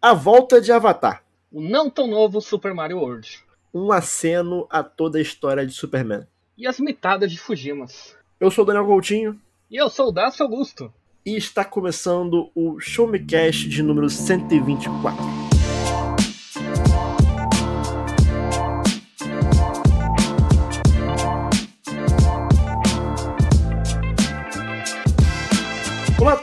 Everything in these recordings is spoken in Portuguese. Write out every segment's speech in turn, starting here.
A volta de Avatar. O não tão novo Super Mario World. Um aceno a toda a história de Superman. E as mitadas de Fujimas. Eu sou o Daniel Coutinho. E eu sou o Dácio Augusto. E está começando o Show Me Cast de número 124.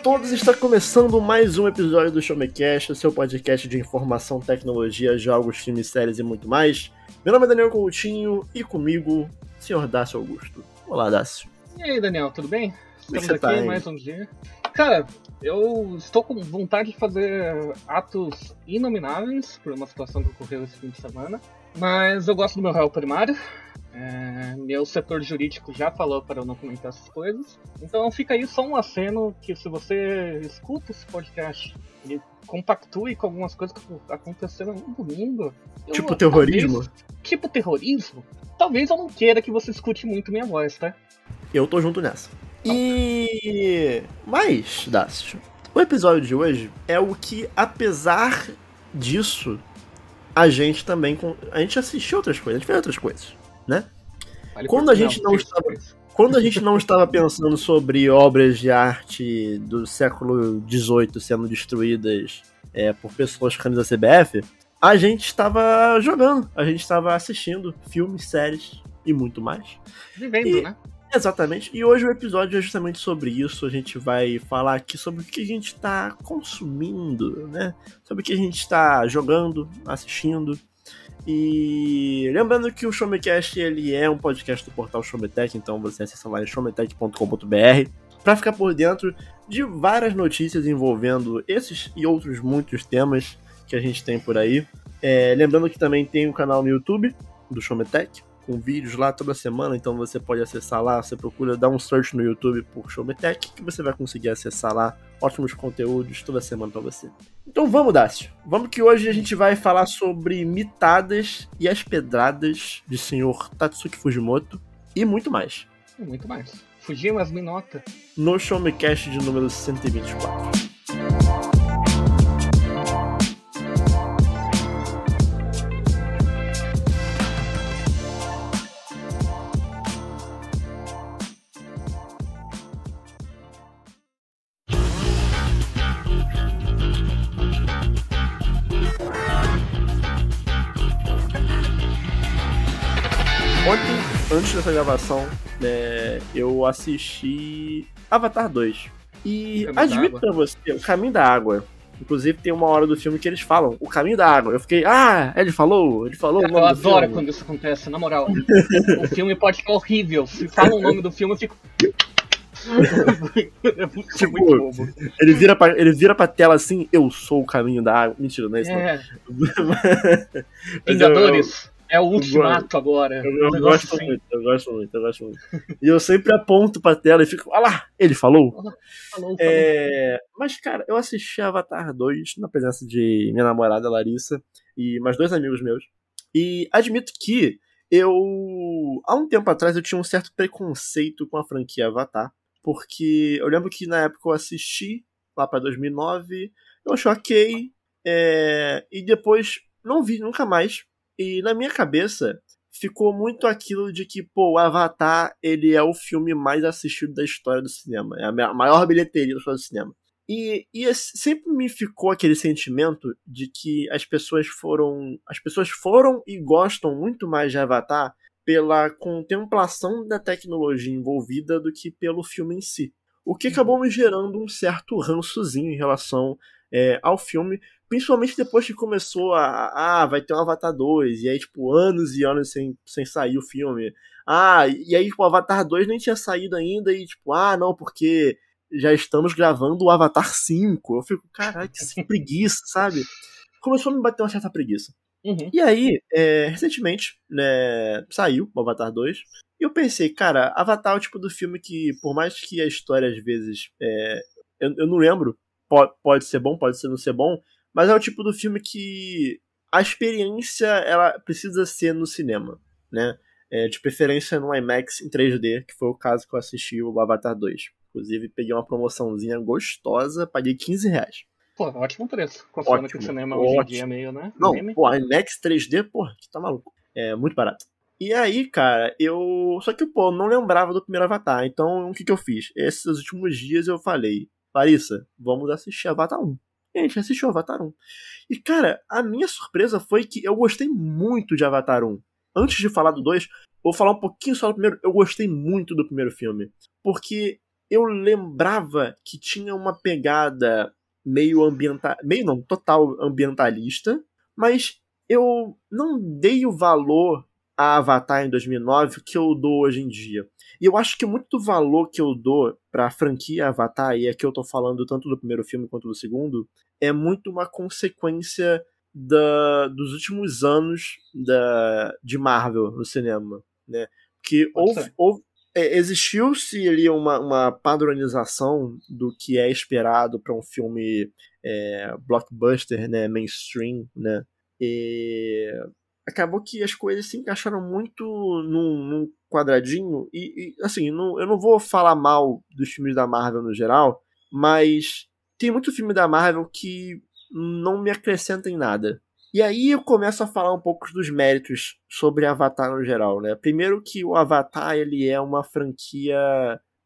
Todos, está começando mais um episódio do Show Me Cast, seu podcast de informação, tecnologia, jogos, filmes, séries e muito mais. Meu nome é Daniel Coutinho e comigo, senhor Dácio Augusto. Olá, Dácio. E aí, Daniel, tudo bem? É Estamos aqui tá, mais um dia. Cara, eu estou com vontade de fazer atos inomináveis por uma situação que ocorreu esse fim de semana, mas eu gosto do meu réu primário. É, meu setor jurídico já falou para eu não comentar essas coisas. Então fica aí só um aceno que se você escuta esse podcast e compactue com algumas coisas que aconteceram no domingo. eu- Tipo terrorismo? talvez- tipo terrorismo? Talvez eu não queira que você escute muito minha voz, tá? Eu tô junto nessa. E. Mas, Dácio, o episódio de hoje é o que, apesar disso, a gente também. A gente assistiu outras coisas, a gente fez outras coisas, né? Vale Quando a gente não fez estava-. Quando a gente não estava pensando sobre obras de arte do século XVIII sendo destruídas é, por pessoas camisa CBF, a gente estava jogando, a gente estava assistindo filmes, séries e muito mais. Vivendo, E- né? Exatamente. E hoje o episódio é justamente sobre isso. A gente vai falar aqui sobre o que a gente está consumindo, né? Sobre o que a gente está jogando, assistindo. E lembrando que o Showmecast ele é um podcast do portal Showmetech, então você acessa lá em showmetech.com.br para ficar por dentro de várias notícias envolvendo esses e outros muitos temas que a gente tem por aí. É, lembrando que também tem um canal no YouTube do Showmetech, com vídeos lá toda semana, então você pode acessar lá, você procura dar um search no YouTube por Showmetech, que você vai conseguir acessar lá ótimos conteúdos toda semana pra você. Então vamos, Dácio. Vamos que hoje a gente vai falar sobre mitadas e as pedradas de senhor Tatsuki Fujimoto e muito mais. Muito mais. Fujimas Minota. No Showmecast de número 124. Dessa gravação, né, eu assisti Avatar 2. E admito pra você, o caminho da água. Inclusive tem uma hora do filme que eles falam, o caminho da água. Eu fiquei, ah, ele falou, ele falou o Eu adoro filme. quando isso acontece, na moral. o filme pode ficar horrível. Se fala o nome do filme, eu fico. é muito, Tipo, muito bobo. Ele vira, pra, ele vira pra tela assim, eu sou o caminho da água. Mentira, não é isso. É, Vingadores. É o ultimato agora. Eu, eu gosto assim. muito, eu gosto muito, eu gosto muito. E eu sempre aponto pra tela e fico, olha lá, ele falou. Falou, falou. É, mas, cara, eu assisti Avatar 2 na presença de minha namorada Larissa e mais dois amigos meus. E admito que eu, há um tempo atrás, eu tinha um certo preconceito com a franquia Avatar. Porque eu lembro que na época eu assisti, lá pra 2009, eu achei ok. é, e depois não vi nunca mais. E na minha cabeça ficou muito aquilo de que, pô, o Avatar, ele é o filme mais assistido da história do cinema. É a ma- maior bilheteria da história do cinema. E, e sempre me ficou aquele sentimento de que as pessoas foram. As pessoas foram e gostam muito mais de Avatar pela contemplação da tecnologia envolvida do que pelo filme em si. O que acabou me gerando um certo rançozinho em relação é, ao filme, principalmente depois que começou a. Ah, vai ter um Avatar 2, e aí, tipo, anos e anos sem, sem sair o filme. Ah, e aí, tipo, o Avatar 2 nem tinha saído ainda, e tipo, ah, não, porque já estamos gravando o Avatar 5. Eu fico, caralho, que preguiça, sabe? Começou a me bater uma certa preguiça. Uhum. E aí, é, recentemente, né, saiu o Avatar 2. E eu pensei, cara, Avatar é o tipo do filme que, por mais que a história às vezes. é, eu, eu não lembro, po- pode ser bom, pode ser não ser bom, mas é o tipo do filme que a experiência ela precisa ser no cinema, né? É, de preferência no IMAX em 3D, que foi o caso que eu assisti o Avatar 2. Inclusive, peguei uma promoçãozinha gostosa, paguei 15 reais. Pô, ótimo preço. Considerando que o cinema hoje em dia é meio, né? Não, meme. pô, IMAX 3D, porra, que tá maluco. É muito barato. E aí, cara, eu. Só que, pô, não lembrava do primeiro Avatar. Então, o que que eu fiz? Esses últimos dias eu falei, Larissa, vamos assistir Avatar 1. A gente assistiu Avatar 1. E, cara, a minha surpresa foi que eu gostei muito de Avatar 1. Antes de falar do 2, vou falar um pouquinho só do primeiro. Eu gostei muito do primeiro filme. Porque eu lembrava que tinha uma pegada meio ambiental. meio não, total ambientalista. Mas eu não dei o valor a Avatar em 2009 que eu dou hoje em dia. E eu acho que muito do valor que eu dou pra franquia Avatar, e aqui eu tô falando tanto do primeiro filme quanto do segundo, é muito uma consequência da, dos últimos anos da, de Marvel no cinema, né? Que houve, houve é, existiu-se ali uma, uma padronização do que é esperado para um filme é, blockbuster, né, mainstream, né? E acabou que as coisas se encaixaram muito num, num quadradinho e, e assim, não, eu não vou falar mal dos filmes da Marvel no geral, mas tem muito filme da Marvel que não me acrescenta em nada. E aí eu começo a falar um pouco dos méritos sobre Avatar no geral, né? Primeiro que o Avatar ele é uma franquia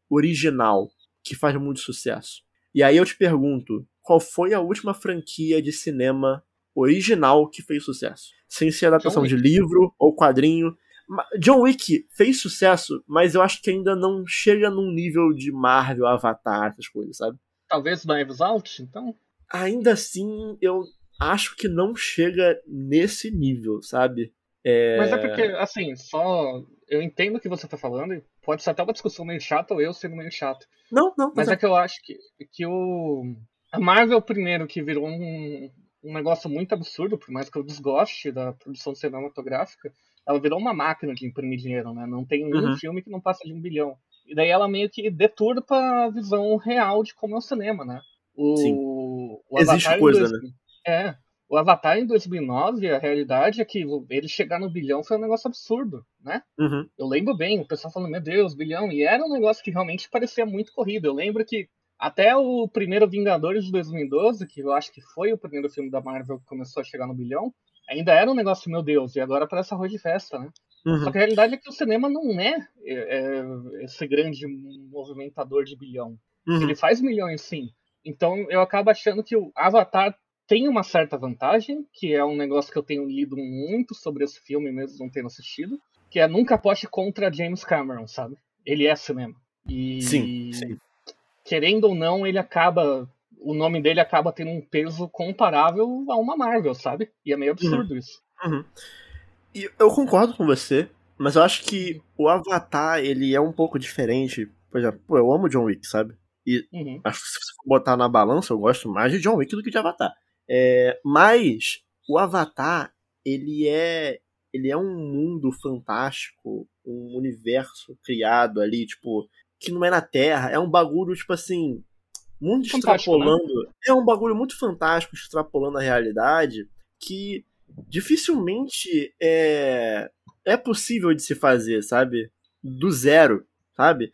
original que faz muito sucesso. E aí eu te pergunto, qual foi a última franquia de cinema original que fez sucesso? Sem ser adaptação de livro ou quadrinho. John Wick fez sucesso, mas eu acho que ainda não chega num nível de Marvel, Avatar, essas coisas, sabe? Talvez Knives Out, então? Ainda assim, eu acho que não chega nesse nível, sabe? É... Mas é porque, assim, só. Eu entendo o que você tá falando, e pode ser até uma discussão meio chata ou eu sendo meio chato. Não, não. Mas é. é que eu acho que, que o. A Marvel, primeiro, que virou um, um negócio muito absurdo, por mais que eu desgoste da produção cinematográfica, ela virou uma máquina de imprimir dinheiro, né? Não tem nenhum uhum. filme que não passa de um bilhão. E daí ela meio que deturpa a visão real de como é o cinema, né? O, Sim. O Existe coisa, dois, né? É. O Avatar em 2009, a realidade é que ele chegar no bilhão foi um negócio absurdo, né? Uhum. Eu lembro bem, o pessoal falando, meu Deus, bilhão. E era um negócio que realmente parecia muito corrido. Eu lembro que até o primeiro Vingadores de 2012, que eu acho que foi o primeiro filme da Marvel que começou a chegar no bilhão, ainda era um negócio, meu Deus, e agora parece arroz de festa, né? Uhum. Só que a realidade é que o cinema não é, é, é esse grande movimentador de bilhão. Uhum. Ele faz milhões, sim. Então eu acabo achando que o Avatar tem uma certa vantagem, que é um negócio que eu tenho lido muito sobre esse filme, mesmo não tendo assistido, que é nunca aposte contra James Cameron, sabe? Ele é cinema. E sim, sim. Querendo ou não, ele acaba. O nome dele acaba tendo um peso comparável a uma Marvel, sabe? E é meio absurdo uhum. isso. Uhum. E eu concordo com você, mas eu acho que o Avatar, ele é um pouco diferente. Por exemplo, pô, eu amo John Wick, sabe? E uhum. acho que se você botar na balança, eu gosto mais de John Wick do que de Avatar. É, mas o Avatar, ele é ele é um mundo fantástico, um universo criado ali, tipo, que não é na Terra, é um bagulho, tipo assim, muito fantástico, né? extrapolando. Né? É um bagulho muito fantástico, extrapolando a realidade, que dificilmente é, é possível de se fazer, sabe? Do zero, sabe?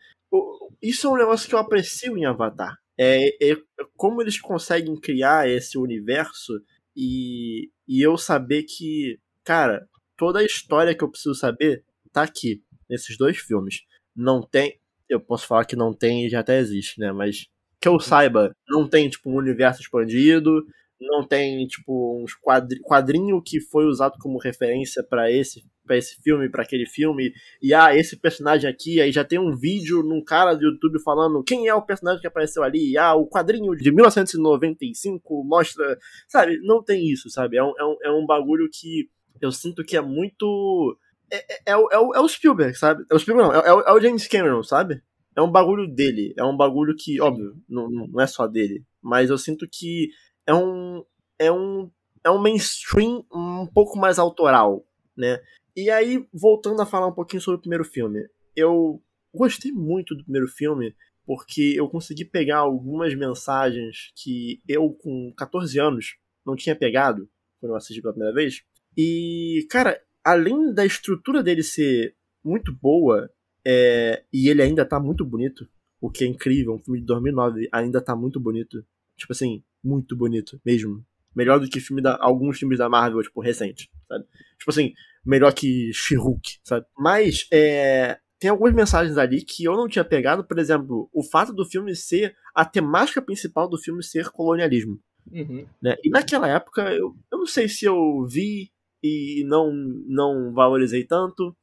Isso é um negócio que eu aprecio em Avatar. É, é, como eles conseguem criar esse universo e, e eu saber que, cara, toda a história que eu preciso saber tá aqui, nesses dois filmes. Não tem. Eu posso falar que não tem e já até existe, né? Mas que eu saiba, não tem, tipo, um universo expandido, não tem, tipo, uns quadri quadrinho que foi usado como referência para esse para esse filme, para aquele filme, e ah, esse personagem aqui, aí já tem um vídeo num cara do YouTube falando quem é o personagem que apareceu ali, e, ah, o quadrinho de 1995 mostra, sabe, não tem isso, sabe, é um, é um, é um bagulho que eu sinto que é muito... É, é, é, o, é, o, é o Spielberg, sabe? É o Spielberg não, é, é, o, é o James Cameron, sabe? É um bagulho dele, é um bagulho que, óbvio, não, não é só dele, mas eu sinto que é um, é um, é um mainstream um pouco mais autoral, né? E aí, voltando a falar um pouquinho sobre o primeiro filme, eu gostei muito do primeiro filme porque eu consegui pegar algumas mensagens que eu, com 14 anos, não tinha pegado quando eu assisti pela primeira vez. E, cara, além da estrutura dele ser muito boa, é, e ele ainda tá muito bonito, o que é incrível, um filme de 2009 ainda tá muito bonito. Tipo assim, muito bonito, mesmo. Melhor do que filme da, alguns filmes da Marvel, tipo, recente, sabe? Tipo assim, melhor que She-Hulk, sabe? Mas, é, tem algumas mensagens ali que eu não tinha pegado, por exemplo, o fato do filme ser, a temática principal do filme ser colonialismo. Uhum. Né? E naquela época, eu, eu não sei se eu vi e não, não valorizei tanto,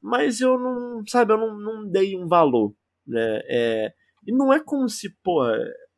mas eu não, sabe, eu não, não dei um valor, né? É, e não é como se, pô,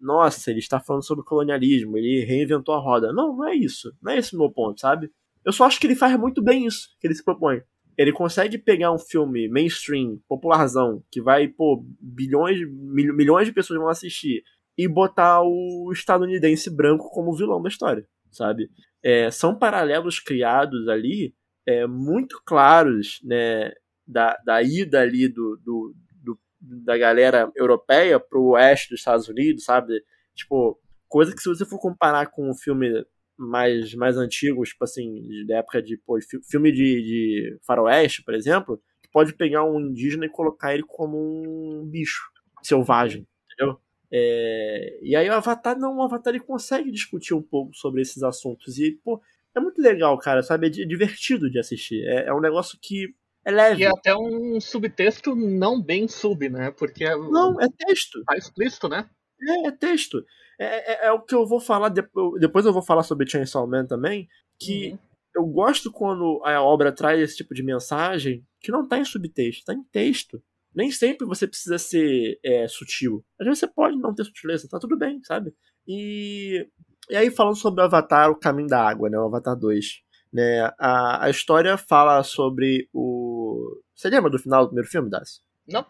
nossa, ele está falando sobre colonialismo, ele reinventou a roda. Não, não é isso. Não é esse o meu ponto, sabe? Eu só acho que ele faz muito bem isso que ele se propõe. Ele consegue pegar um filme mainstream, popularzão, que vai, pô, bilhões, mil, milhões de pessoas vão assistir, e botar o estadunidense branco como vilão da história, sabe? É, são paralelos criados ali é, muito claros, né, da, da ida ali do, do, do da galera europeia pro oeste dos Estados Unidos, sabe? Tipo, coisa que se você for comparar com o filme mais, mais antigos, tipo assim, da época de pô, filme de, de faroeste, por exemplo, pode pegar um indígena e colocar ele como um bicho selvagem, entendeu? É, e aí o Avatar não, o Avatar ele consegue discutir um pouco sobre esses assuntos e pô, é muito legal, cara, sabe? É divertido de assistir. É, é um negócio que é leve. E é até um subtexto não bem sub, né? Porque é, não é texto. Tá explícito, né? É, é texto. É, é, é, o que eu vou falar, depois eu vou falar sobre Chainsaw Man também, que uhum. eu gosto quando a obra traz esse tipo de mensagem que não tá em subtexto, tá em texto. Nem sempre você precisa ser é, sutil. Às vezes você pode não ter sutileza, tá tudo bem, sabe? E, e aí falando sobre o Avatar, o Caminho da Água, né, o Avatar 2. Né, a, a história fala sobre o... Você lembra do final do primeiro filme, Das? Não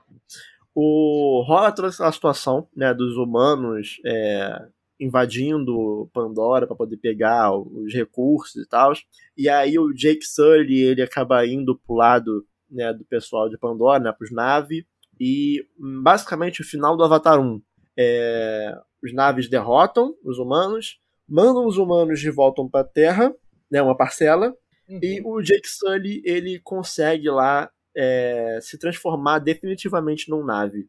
o rola toda essa situação né, dos humanos é, invadindo Pandora para poder pegar os recursos e tal. E aí o Jake Sully ele acaba indo pro lado né, do pessoal de Pandora, né, pros naves. E basicamente o final do Avatar 1 é, os naves derrotam os humanos, mandam os humanos de volta para a Terra, né, uma parcela, uhum. e o Jake Sully ele consegue lá é, se transformar definitivamente num nave.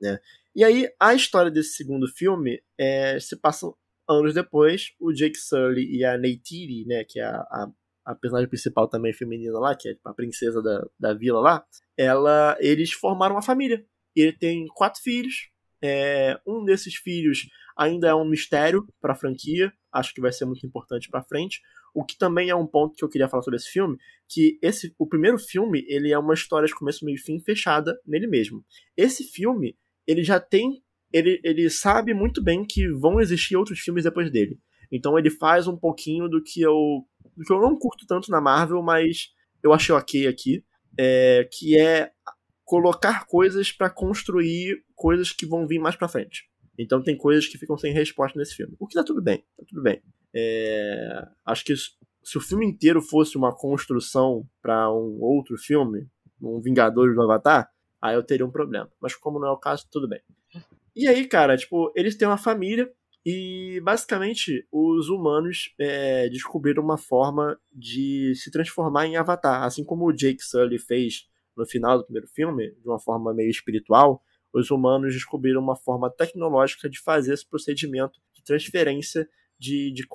Né? E aí, a história desse segundo filme é, se passa anos depois. O Jake Sully e a Neytiri, né, que é a, a, a, personagem principal também feminina lá, que é tipo, a princesa da, da vila lá, ela, eles formaram uma família. Ele tem quatro filhos. É, um desses filhos ainda é um mistério para a franquia. Acho que vai ser muito importante para frente. O que também é um ponto que eu queria falar sobre esse filme, que esse o primeiro filme, ele é uma história de começo, meio e fim fechada nele mesmo. Esse filme, ele já tem ele, ele sabe muito bem que vão existir outros filmes depois dele. Então ele faz um pouquinho do que eu que eu não curto tanto na Marvel, mas eu achei ok aqui, é, que é colocar coisas para construir coisas que vão vir mais para frente. Então tem coisas que ficam sem resposta nesse filme. O que tá tudo bem, tá tudo bem. É, acho que se o filme inteiro fosse uma construção para um outro filme, um Vingadores do Avatar, aí eu teria um problema. Mas como não é o caso, tudo bem. E aí, cara, tipo, eles têm uma família e basicamente os humanos é, descobriram uma forma de se transformar em Avatar, assim como o Jake Sully fez no final do primeiro filme, de uma forma meio espiritual. Os humanos descobriram uma forma tecnológica de fazer esse procedimento de transferência de, de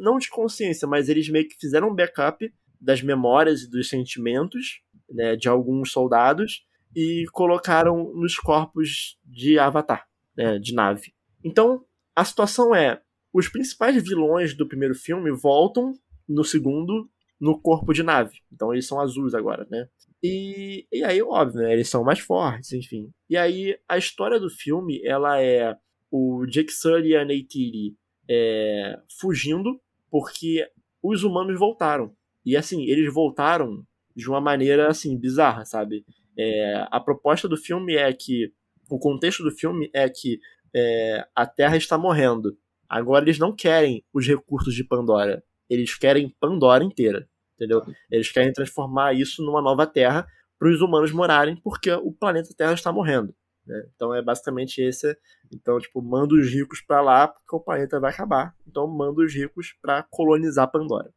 não de consciência, mas eles meio que fizeram um backup das memórias e dos sentimentos né, de alguns soldados e colocaram nos corpos de Avatar, né, de nave. Então, a situação é: os principais vilões do primeiro filme voltam no segundo no corpo de nave. Então eles são azuis agora, né? E, e aí, óbvio, né, eles são mais fortes, enfim. E aí, a história do filme, ela é o Jake e a Neytiri é, fugindo porque os humanos voltaram. E assim, eles voltaram de uma maneira assim bizarra, sabe? É, a proposta do filme é que o contexto do filme é que é, a Terra está morrendo. Agora eles não querem os recursos de Pandora, eles querem Pandora inteira, entendeu? Eles querem transformar isso numa nova Terra para os humanos morarem, porque o planeta Terra está morrendo. Né? Então é basicamente esse. Então, tipo, manda os ricos para lá porque o planeta vai acabar. Então manda os ricos para colonizar Pandora.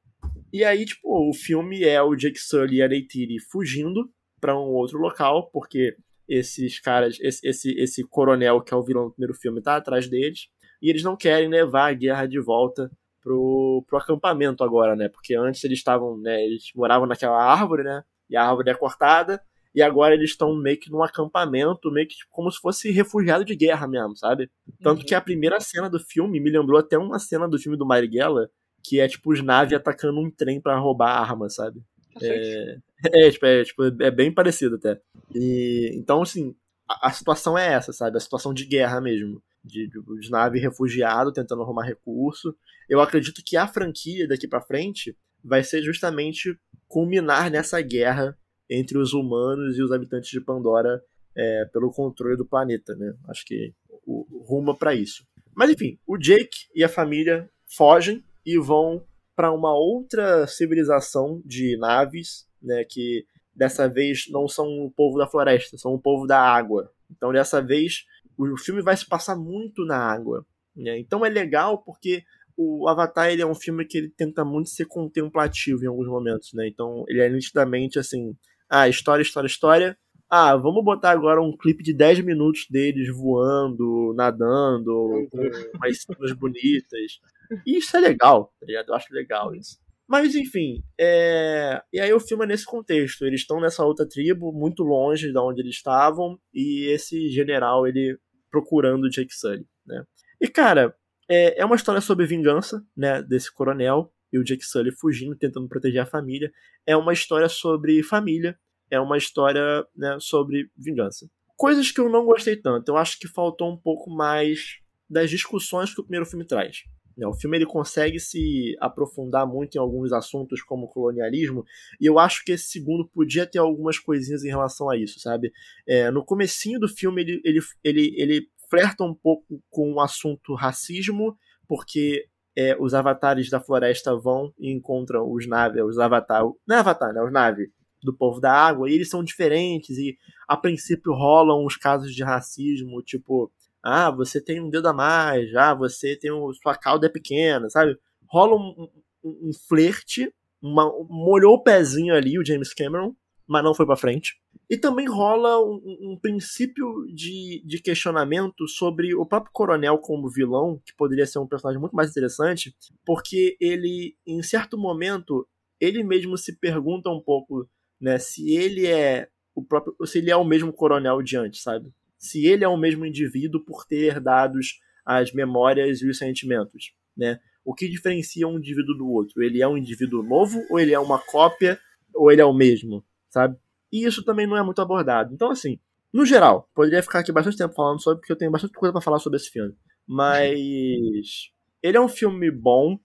E aí, tipo, o filme é o Jake Sully e a Neytiri fugindo para um outro local, porque esses caras, esse, esse, esse coronel que é o vilão do primeiro filme tá atrás deles. e eles não querem levar a guerra de volta pro, pro acampamento agora, né? Porque antes eles estavam, né, eles moravam naquela árvore, né? E a árvore é cortada, e agora eles estão meio que num acampamento, meio que tipo, como se fosse refugiado de guerra mesmo, sabe? Tanto uhum. que a primeira cena do filme me lembrou até uma cena do filme do Marighella, que é tipo os naves atacando um trem para roubar arma, sabe? É, é, tipo, é, tipo, é bem parecido até. E, então, assim, a, a, situação é essa, sabe? A situação de guerra mesmo. De, de, de nave refugiado tentando arrumar recurso. Eu acredito que a franquia daqui para frente vai ser justamente culminar nessa guerra entre os humanos e os habitantes de Pandora é, pelo controle do planeta, né? Acho que o, rumo para isso. Mas enfim, o Jake e a família fogem e vão para uma outra civilização de naves, né, que dessa vez não são o povo da floresta, são o povo da água. Então dessa vez o filme vai se passar muito na água. Né? Então é legal porque o Avatar ele é um filme que ele tenta muito ser contemplativo em alguns momentos, né? Então ele é nitidamente assim, ah, história, história, história. Ah, vamos botar agora um clipe de 10 minutos deles voando, nadando, com umas cenas bonitas. E isso é legal, tá ligado? Eu acho legal isso. Mas enfim, é... e aí o filme é nesse contexto. Eles estão nessa outra tribo, muito longe de onde eles estavam, e esse general, ele procurando Jake Sully, né? E cara, é, é uma história sobre vingança, né, desse coronel, e o Jake Sully fugindo, tentando proteger a família. É uma história sobre família, é uma história né, sobre vingança. Coisas que eu não gostei tanto. Eu acho que faltou um pouco mais das discussões que o primeiro filme traz. Né, o filme ele consegue se aprofundar muito em alguns assuntos como colonialismo e eu acho que esse segundo podia ter algumas coisinhas em relação a isso, sabe? É, no comecinho do filme ele, ele, ele, ele flerta um pouco com o assunto racismo, porque é, os avatares da floresta vão e encontram os naves, os avatar, não é avatar, né? Os naves do povo da água, e eles são diferentes, e a princípio rolam uns casos de racismo, tipo, ah, você tem um dedo a mais, ah, você tem um, sua cauda é pequena, sabe? Rola um, um, um flerte, uma, molhou o pezinho ali, o James Cameron, mas não foi para frente. E também rola um, um, princípio de, de questionamento sobre o próprio coronel como vilão, que poderia ser um personagem muito mais interessante, porque ele, em certo momento, ele mesmo se pergunta um pouco né, se ele é o próprio, se ele é o mesmo coronel de antes, sabe? Se ele é o mesmo indivíduo por ter herdado as memórias e os sentimentos, né? O que diferencia um indivíduo do outro? Ele é um indivíduo novo ou ele é uma cópia ou ele é o mesmo, sabe? E isso também não é muito abordado. Então, assim, no geral, poderia ficar aqui bastante tempo falando sobre, porque eu tenho bastante coisa para falar sobre esse filme. Mas ele é um filme bom,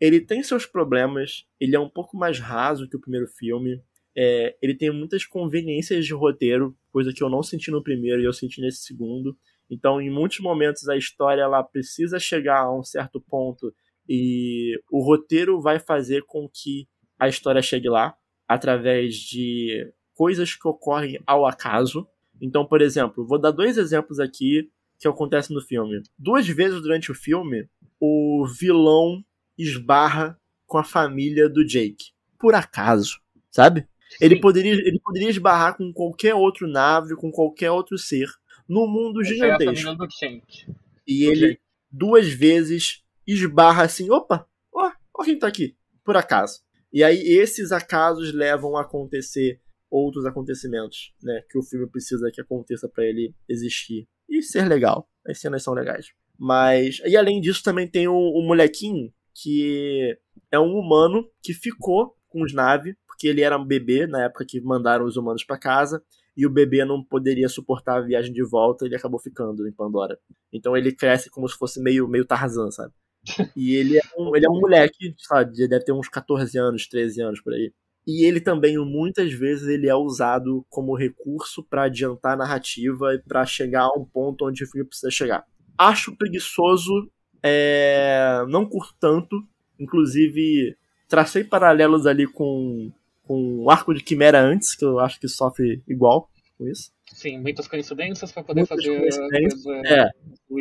ele tem seus problemas, ele é um pouco mais raso que o primeiro filme. É, ele tem muitas conveniências de roteiro, coisa que eu não senti no primeiro e eu senti nesse segundo. Então, em muitos momentos, a história ela precisa chegar a um certo ponto e o roteiro vai fazer com que a história chegue lá através de coisas que ocorrem ao acaso. Então, por exemplo, vou dar dois exemplos aqui que acontecem no filme. Duas vezes durante o filme, o vilão esbarra com a família do Jake. Por acaso, sabe? Ele poderia, ele poderia esbarrar com qualquer outro nave, com qualquer outro ser, no mundo gigantesco. É e ele duas vezes esbarra assim, opa, ó, ó quem tá aqui, por acaso. E aí esses acasos levam a acontecer outros acontecimentos, né, que o filme precisa que aconteça para ele existir e ser legal. As cenas são legais. Mas e além disso também tem o, o molequinho que é um humano que ficou com os naves porque ele era um bebê na época que mandaram os humanos para casa e o bebê não poderia suportar a viagem de volta, ele acabou ficando em Pandora. Então ele cresce como se fosse meio meio Tarzan, sabe? E ele é um, ele é um moleque, sabe, deve ter uns 14 anos, 13 anos por aí. E ele também, muitas vezes, ele é usado como recurso para adiantar a narrativa e para chegar a um ponto onde o filme precisa chegar. Acho preguiçoso, é... não curto tanto. Inclusive, tracei paralelos ali com, com o arco de Quimera antes, que eu acho que sofre igual com isso. Sim, muitas coincidências para poder muitas fazer. Coisa... É,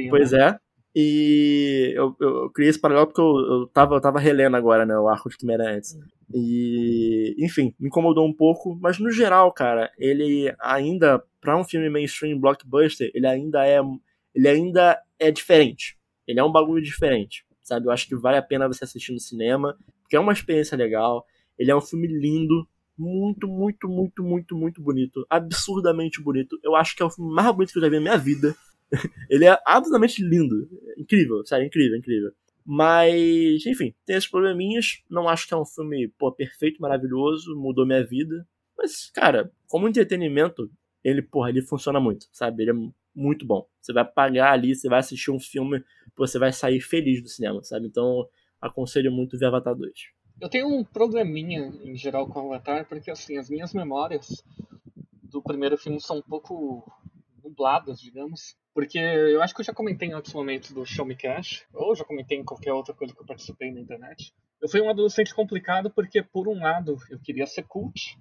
pois né? é. E eu, eu, criei esse paralelo porque eu, eu, tava, eu tava relendo agora, né, o arco de Quimera antes. E, enfim, me incomodou um pouco, mas no geral, cara, ele ainda, para um filme mainstream blockbuster, ele ainda é ele ainda é diferente, Ele é um bagulho diferente, sabe? Eu acho que vale a pena você assistir no cinema, porque é uma experiência legal. Ele é um filme lindo, muito, muito, muito, muito, muito bonito. Absurdamente bonito. Eu acho que é o filme mais bonito que eu já vi na minha vida. ele é absolutamente lindo. Incrível, sério, incrível, incrível. Mas, enfim, tem esses probleminhas. Não acho que é um filme, pô, perfeito, maravilhoso, mudou minha vida. Mas, cara, como entretenimento, ele, porra, ele funciona muito, sabe? Ele é muito bom. Você vai pagar ali, você vai assistir um filme, você vai sair feliz do cinema, sabe? Então, aconselho muito ver Avatar 2. Eu tenho um probleminha em geral com Avatar, porque assim, as minhas memórias do primeiro filme são um pouco nubladas, digamos. Porque eu acho que eu já comentei em outros momentos do Show Me Cash, ou já comentei em qualquer outra coisa que eu participei na internet. Eu fui um adolescente complicado porque, por um lado, eu queria ser cult,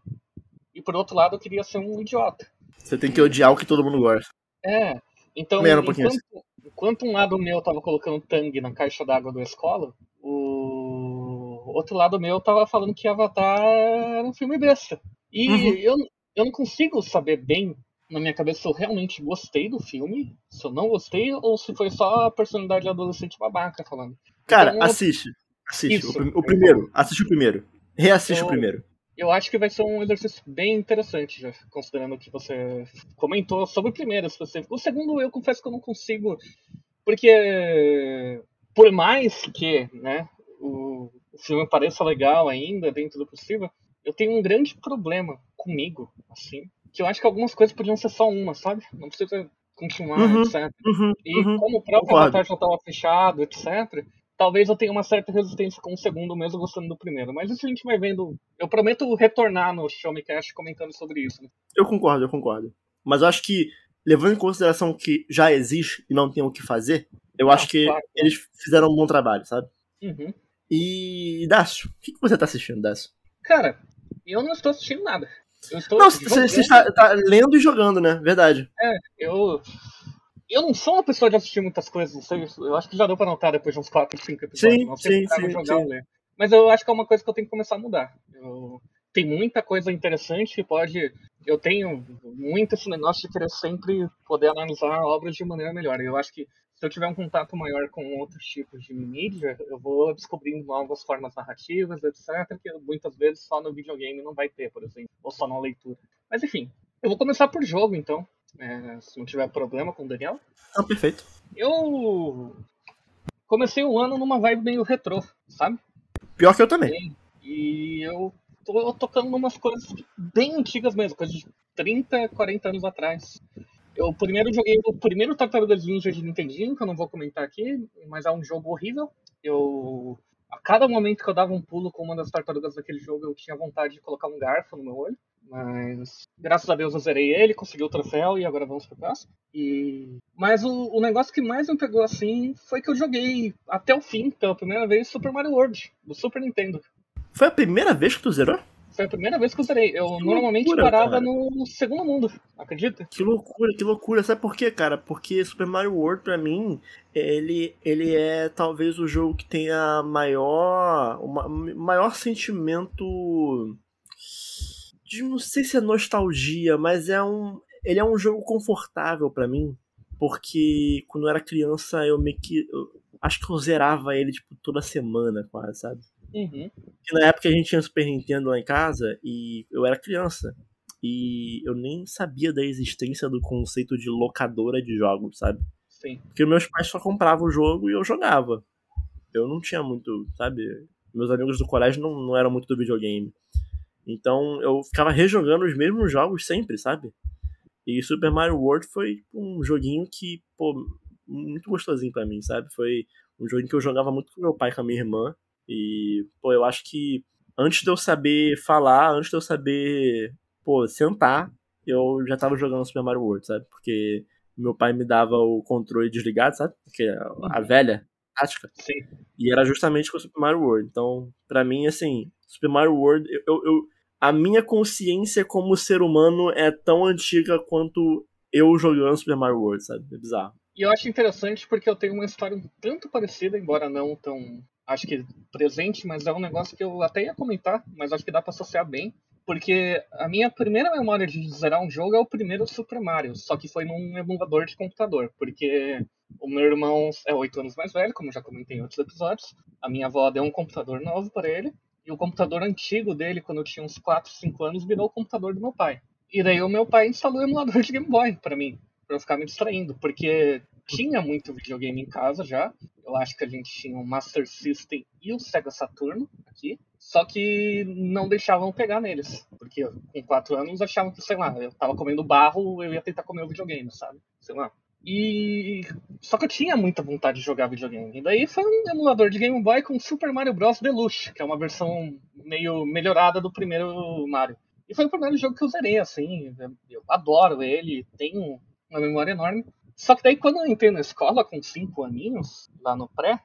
e por outro lado, eu queria ser um idiota. Você tem que odiar o que todo mundo gosta. É, então, um enquanto, enquanto, um lado meu tava colocando Tang na caixa d'água da escola, o outro lado meu tava falando que Avatar era um filme besta. E uhum. eu, eu não consigo saber bem na minha cabeça se eu realmente gostei do filme, se eu não gostei, ou se foi só a personalidade adolescente babaca falando. Cara, então, assiste. Assiste. O, o primeiro. Assiste o primeiro. Reassiste eu, o primeiro. Eu acho que vai ser um exercício bem interessante, já, considerando que você comentou sobre o primeiro específico. O segundo, eu confesso que eu não consigo, porque por mais que né, o, o filme pareça legal ainda, dentro do possível, eu tenho um grande problema comigo, assim, que eu acho que algumas coisas podiam ser só uma, sabe? Não precisa continuar, uhum, etc. Uhum, e uhum, como o próprio Avatar já estava fechado, etc., talvez eu tenha uma certa resistência com o segundo, mesmo gostando do primeiro. Mas isso a gente vai vendo. Eu prometo retornar no Show Me Cash comentando sobre isso. Né? Eu concordo, eu concordo. Mas eu acho que, levando em consideração que já existe e não tem o que fazer, eu ah, acho que claro. eles fizeram um bom trabalho, sabe? Uhum. E, Dácio, o que você tá assistindo, Dácio? Cara, eu não estou assistindo nada. Eu estou não, você, está, tá lendo e jogando, né? Verdade. É, eu. Eu não sou uma pessoa de assistir muitas coisas, sei, eu acho que já deu pra notar depois de uns 4, 5 episódios. Sim, não sim, sim, jogar sim. Ler. Mas eu acho que é uma coisa que eu tenho que começar a mudar. Eu... Tem muita coisa interessante que pode. Eu tenho muito esse negócio de querer sempre poder analisar obras de maneira melhor. Eu acho que se eu tiver um contato maior com outros tipos de mídia, eu vou descobrindo novas formas narrativas, etc., que muitas vezes só no videogame não vai ter, por exemplo, ou só na leitura. Mas enfim, eu vou começar por jogo, então, é, se não tiver problema com o Daniel. Ah, perfeito. Eu comecei o ano numa vibe meio retrô, sabe? Pior que eu também. E, e eu tô tocando umas coisas bem antigas mesmo, coisas de 30, 40 anos atrás. Eu primeiro joguei o primeiro Tartarugas Ninja de Nintendinho, que eu não vou comentar aqui, mas é um jogo horrível. Eu a cada momento que eu dava um pulo com uma das tartarugas daquele jogo, eu tinha vontade de colocar um garfo no meu olho. Mas graças a Deus eu zerei ele, consegui o troféu e agora vamos pro próximo. E... Mas o, o negócio que mais me pegou assim foi que eu joguei até o fim, pela primeira vez, Super Mario World, do Super Nintendo. Foi a primeira vez que tu zerou? Foi a primeira vez que eu zerei. Eu Que normalmente loucura, parava cara. no segundo mundo, acredita? Que loucura, que loucura. Sabe por quê, cara? Porque Super Mario World, pra mim, ele, ele é talvez o jogo que tenha maior, o ma- maior sentimento de não sei se é nostalgia, mas é um, ele é um jogo confortável pra mim, porque quando eu era criança eu meio que eu acho que eu zerava ele tipo toda semana, quase, sabe? Uhum. que na época a gente tinha Super Nintendo lá em casa e eu era criança. E eu nem sabia da existência do conceito de locadora de jogos, sabe? Sim. Porque meus pais só compravam o jogo e eu jogava. Eu não tinha muito, sabe? Meus amigos do colégio não, não eram muito do videogame. Então eu ficava rejogando os mesmos jogos sempre, sabe? E Super Mario World foi um joguinho que, pô, muito gostosinho pra mim, sabe? Foi um joguinho que eu jogava muito com meu pai e com a minha irmã. E, pô, eu acho que antes de eu saber falar, antes de eu saber, pô, sentar, eu já tava jogando Super Mario World, sabe? Porque meu pai me dava o controle desligado, sabe? Porque a velha tática. Sim. E era justamente com o Super Mario World. Então, pra mim, assim, Super Mario World, eu, eu- eu- a minha consciência como ser humano é tão antiga quanto eu jogando Super Mario World, sabe? É bizarro. E eu acho interessante porque eu tenho uma história um tanto parecida, embora não tão, acho que presente, mas é um negócio que eu até ia comentar, mas acho que dá pra associar bem. Porque a minha primeira memória de zerar um jogo é o primeiro Super Mario, só que foi num emulador de computador, porque o meu irmão é oito anos mais velho, como já comentei em outros episódios. A minha avó deu um computador novo para ele, e o computador antigo dele, quando eu tinha uns 4, 5 anos, virou o computador do meu pai. E daí o meu pai instalou o emulador de Game Boy para mim, para eu ficar me distraindo, porque tinha muito videogame em casa já. Eu acho que a gente tinha o Master System e o Sega Saturno aqui. Só que não deixavam pegar neles. Porque com 4 anos achavam que, sei lá, eu tava comendo barro, eu ia tentar comer o videogame, sabe? Sei lá. E. Só que eu tinha muita vontade de jogar videogame. E daí foi um emulador de Game Boy com Super Mario Bros. Deluxe, que é uma versão meio melhorada do primeiro Mario. E foi o primeiro jogo que eu zerei, assim. Eu adoro ele, tenho uma memória enorme. Só que daí quando eu entrei na escola, com 5 aninhos, lá no pré,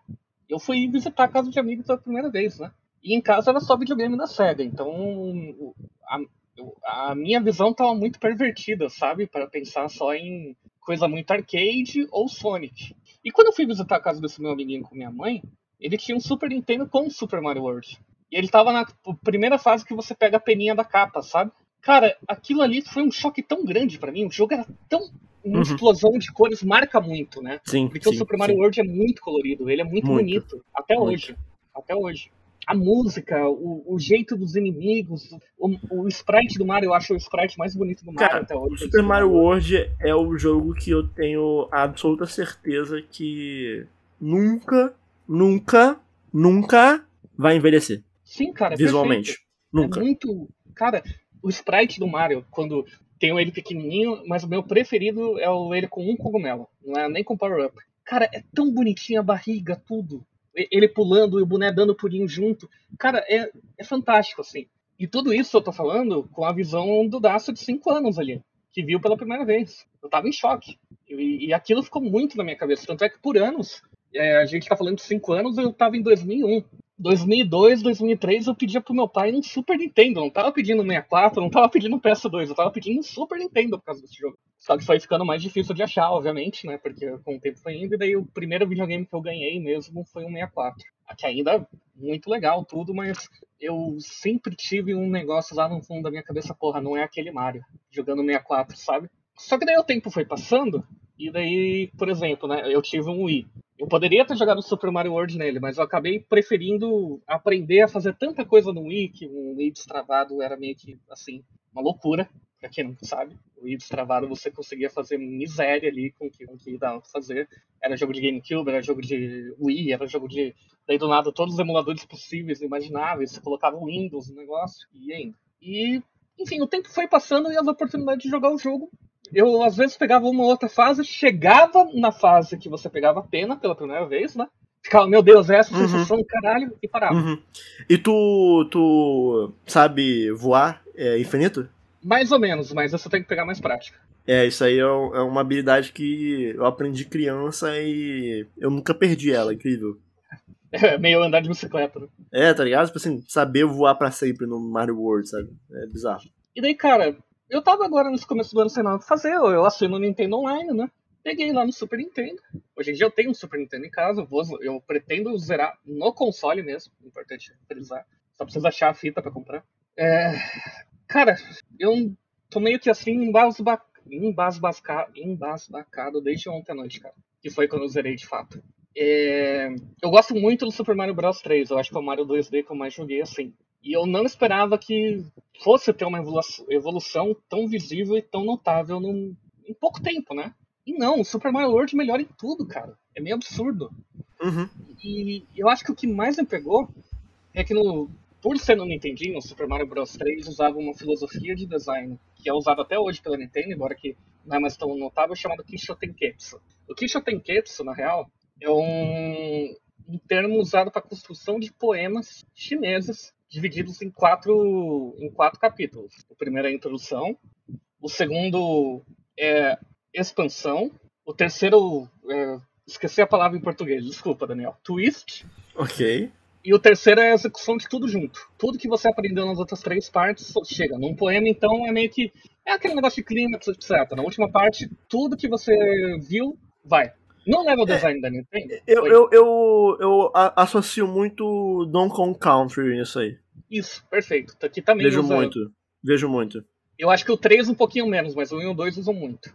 eu fui visitar a casa de amigos pela primeira vez, né? E em casa era só videogame da SEGA, então a, a minha visão estava muito pervertida, sabe? Para pensar só em coisa muito arcade ou Sonic. E quando eu fui visitar a casa desse meu amiguinho com minha mãe, ele tinha um Super Nintendo com Super Mario World. E ele tava na primeira fase que você pega a peninha da capa, sabe? Cara, aquilo ali foi um choque tão grande para mim. O jogo era tão. Uma uhum. explosão de cores marca muito, né? Sim. Porque sim, o Super Mario sim. World é muito colorido, ele é muito, muito. bonito. Até muito. hoje. Até hoje a música, o, o, jeito dos inimigos, o, o, sprite do Mario, eu acho o sprite mais bonito do Mario Cara, até hoje. O Super Mario World é o jogo que eu tenho a absoluta certeza que nunca, nunca, nunca vai envelhecer. Sim, cara. É Visualmente. Perfeito. Nunca. É muito. Cara, o sprite do Mario, quando tem ele pequenininho, mas o meu preferido é o ele com um cogumelo. Não é nem com power-up. Cara, é tão bonitinho a barriga, tudo ele pulando e o boné dando pulinho junto. Cara, é, é fantástico, assim. E tudo isso eu tô falando com a visão do Daço de 5 anos ali, que viu pela primeira vez. Eu tava em choque. E, e aquilo ficou muito na minha cabeça. Tanto é que por anos, é, a gente tá falando de 5 anos, eu tava em 2001. 2002, 2003 eu pedia pro meu pai um Super Nintendo. Não tava pedindo 64, não tava pedindo PS2, eu tava pedindo um Super Nintendo por causa desse jogo. Só que foi ficando mais difícil de achar, obviamente, né? Porque com o tempo foi indo, e daí o primeiro videogame que eu ganhei mesmo foi um 64. Que ainda muito legal tudo, mas eu sempre tive um negócio lá no fundo da minha cabeça, porra, não é aquele Mario jogando 64, sabe? Só que daí o tempo foi passando, e daí, por exemplo, né, eu tive um Wii. Eu poderia ter jogado Super Mario World nele, mas eu acabei preferindo aprender a fazer tanta coisa no Wii, que um Wii destravado era meio que, assim, uma loucura, pra quem não sabe. O Wii destravado você conseguia fazer miséria ali com o que, que dava pra fazer. Era jogo de GameCube, era jogo de Wii, era jogo de... Daí do nada todos os emuladores possíveis, imagináveis, você colocava Windows no negócio, e ainda. E, enfim, o tempo foi passando e as oportunidades de jogar o jogo eu às vezes pegava uma outra fase, chegava na fase que você pegava a pena pela primeira vez, né? Ficava, meu Deus, essa uhum. sensação, caralho, e parava. Uhum. E tu, tu sabe voar é, infinito? Mais ou menos, mas você tem que pegar mais prática. É, isso aí é, é uma habilidade que eu aprendi criança e eu nunca perdi ela, incrível. É meio andar de bicicleta, né? É, tá ligado? Tipo assim, saber voar pra sempre no Mario World, sabe? É bizarro. E daí, cara, eu tava agora nesse começo do ano sem nada pra fazer, eu assino o Nintendo Online, né? Peguei lá no Super Nintendo. Hoje em dia eu tenho um Super Nintendo em casa, eu, vou, eu pretendo zerar no console mesmo, importante frisar. Só precisa achar a fita para comprar. É... Cara, eu tô meio que assim embasba... embasbacado, embasbacado desde ontem à noite, cara. Que foi quando eu zerei de fato. É... Eu gosto muito do Super Mario Bros 3, eu acho que é o Mario 2D que eu mais joguei assim. E eu não esperava que fosse ter uma evolução tão visível e tão notável num, em pouco tempo, né? E não, o Super Mario World melhora em tudo, cara. É meio absurdo. Uhum. E eu acho que o que mais me pegou é que, no, por ser no Nintendinho, o Super Mario Bros. 3 usava uma filosofia de design que é usada até hoje pela Nintendo, embora que não é mais tão notável, chamada Kisho Tenketsu. O Kisho Tenketsu, na real, é um, um termo usado para construção de poemas chineses divididos em quatro, em quatro capítulos. O primeiro é a introdução, o segundo é expansão, o terceiro, é, esqueci a palavra em português, desculpa, Daniel, twist. Ok. E o terceiro é a execução de tudo junto. Tudo que você aprendeu nas outras três partes chega. Num poema, então, é meio que. É aquele negócio de clímax, etc. Na última parte, tudo que você viu vai. Não leva o design é, da Nintendo? Eu, eu, eu, eu, associo muito Donkey Kong Country nisso aí. Isso, perfeito. Aqui também Vejo usa, muito. Vejo muito. Eu acho que o 3 um pouquinho menos, mas o 1 e o 2 usam muito.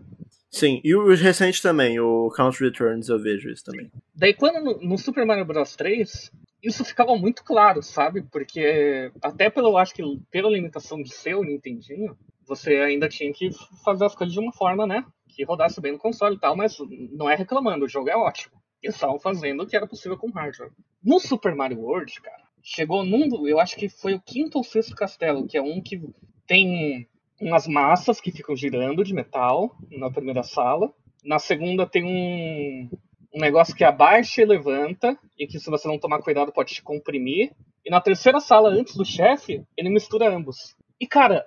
Sim, e os recentes também, o Count Returns eu vejo isso também. Daí quando no, no, Super Mario Bros 3, isso ficava muito claro, sabe? Porque até pelo, acho que pela limitação de ser o Nintendinho, você ainda tinha que fazer as coisas de uma forma, né? Que rodasse bem no console e tal, mas não é reclamando, o jogo é ótimo. Eles estavam fazendo o que era possível com hardware. No Super Mario World, cara, chegou num, eu acho que foi o quinto ou sexto castelo, que é um que tem umas massas que ficam girando de metal na primeira sala. Na segunda tem um, um negócio que abaixa e levanta, e que se você não tomar cuidado pode te comprimir. E na terceira sala, antes do chefe, ele mistura ambos. E cara,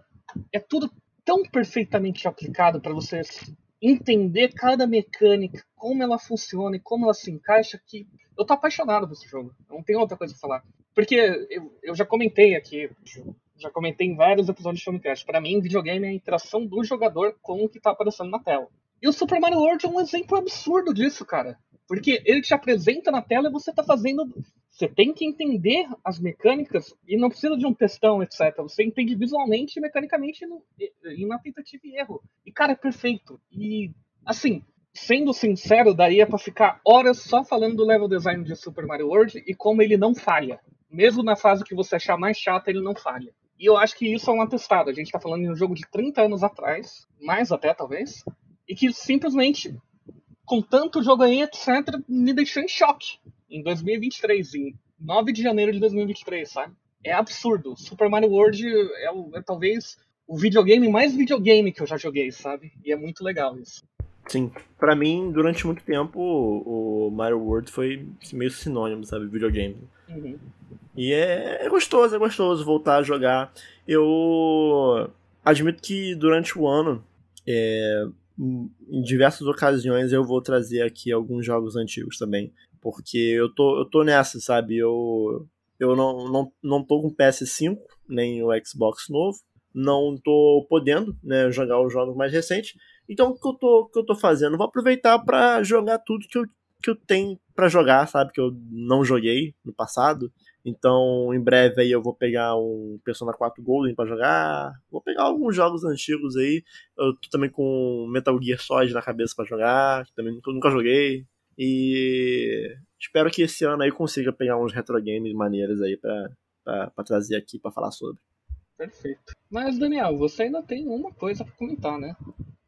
é tudo tão perfeitamente aplicado para você entender cada mecânica, como ela funciona e como ela se encaixa, que eu tô apaixonado por esse jogo. Não tem outra coisa a falar. Porque eu, eu já comentei aqui, já comentei em vários episódios de Filmcast, para mim, videogame é a interação do jogador com o que tá aparecendo na tela. E o Super Mario World é um exemplo absurdo disso, cara. Porque ele te apresenta na tela e você tá fazendo. Você tem que entender as mecânicas e não precisa de um testão, etc. Você entende visualmente, mecanicamente no, e na tentativa e erro. E, cara, é perfeito. E, assim, sendo sincero, daria para ficar horas só falando do level design de Super Mario World e como ele não falha. Mesmo na fase que você achar mais chata, ele não falha. E eu acho que isso é um atestado. A gente tá falando de um jogo de 30 anos atrás, mais até talvez, e que simplesmente, com tanto jogo aí, etc., me deixou em choque. Em 2023, em 9 de janeiro de 2023, sabe? É absurdo. Super Mario World é, é talvez o videogame mais videogame que eu já joguei, sabe? E é muito legal isso. Sim, para mim, durante muito tempo, o Mario World foi meio sinônimo, sabe, videogame. Uhum. E é, é gostoso, é gostoso voltar a jogar. Eu admito que durante o ano, é, em diversas ocasiões, eu vou trazer aqui alguns jogos antigos também. Porque eu tô, eu tô nessa, sabe? Eu, eu não, não, não tô com PS5, nem o Xbox novo. Não tô podendo né, jogar os jogos mais recentes. Então, o que eu tô, que eu tô fazendo? Vou aproveitar para jogar tudo que eu, que eu tenho para jogar, sabe? Que eu não joguei no passado. Então, em breve aí eu vou pegar um Persona 4 Golden para jogar. Vou pegar alguns jogos antigos aí. Eu tô também com Metal Gear Solid na cabeça para jogar, que também nunca, nunca joguei. E espero que esse ano aí consiga pegar uns retro games maneiros aí para trazer aqui para falar sobre. Perfeito. Mas Daniel, você ainda tem uma coisa para comentar, né?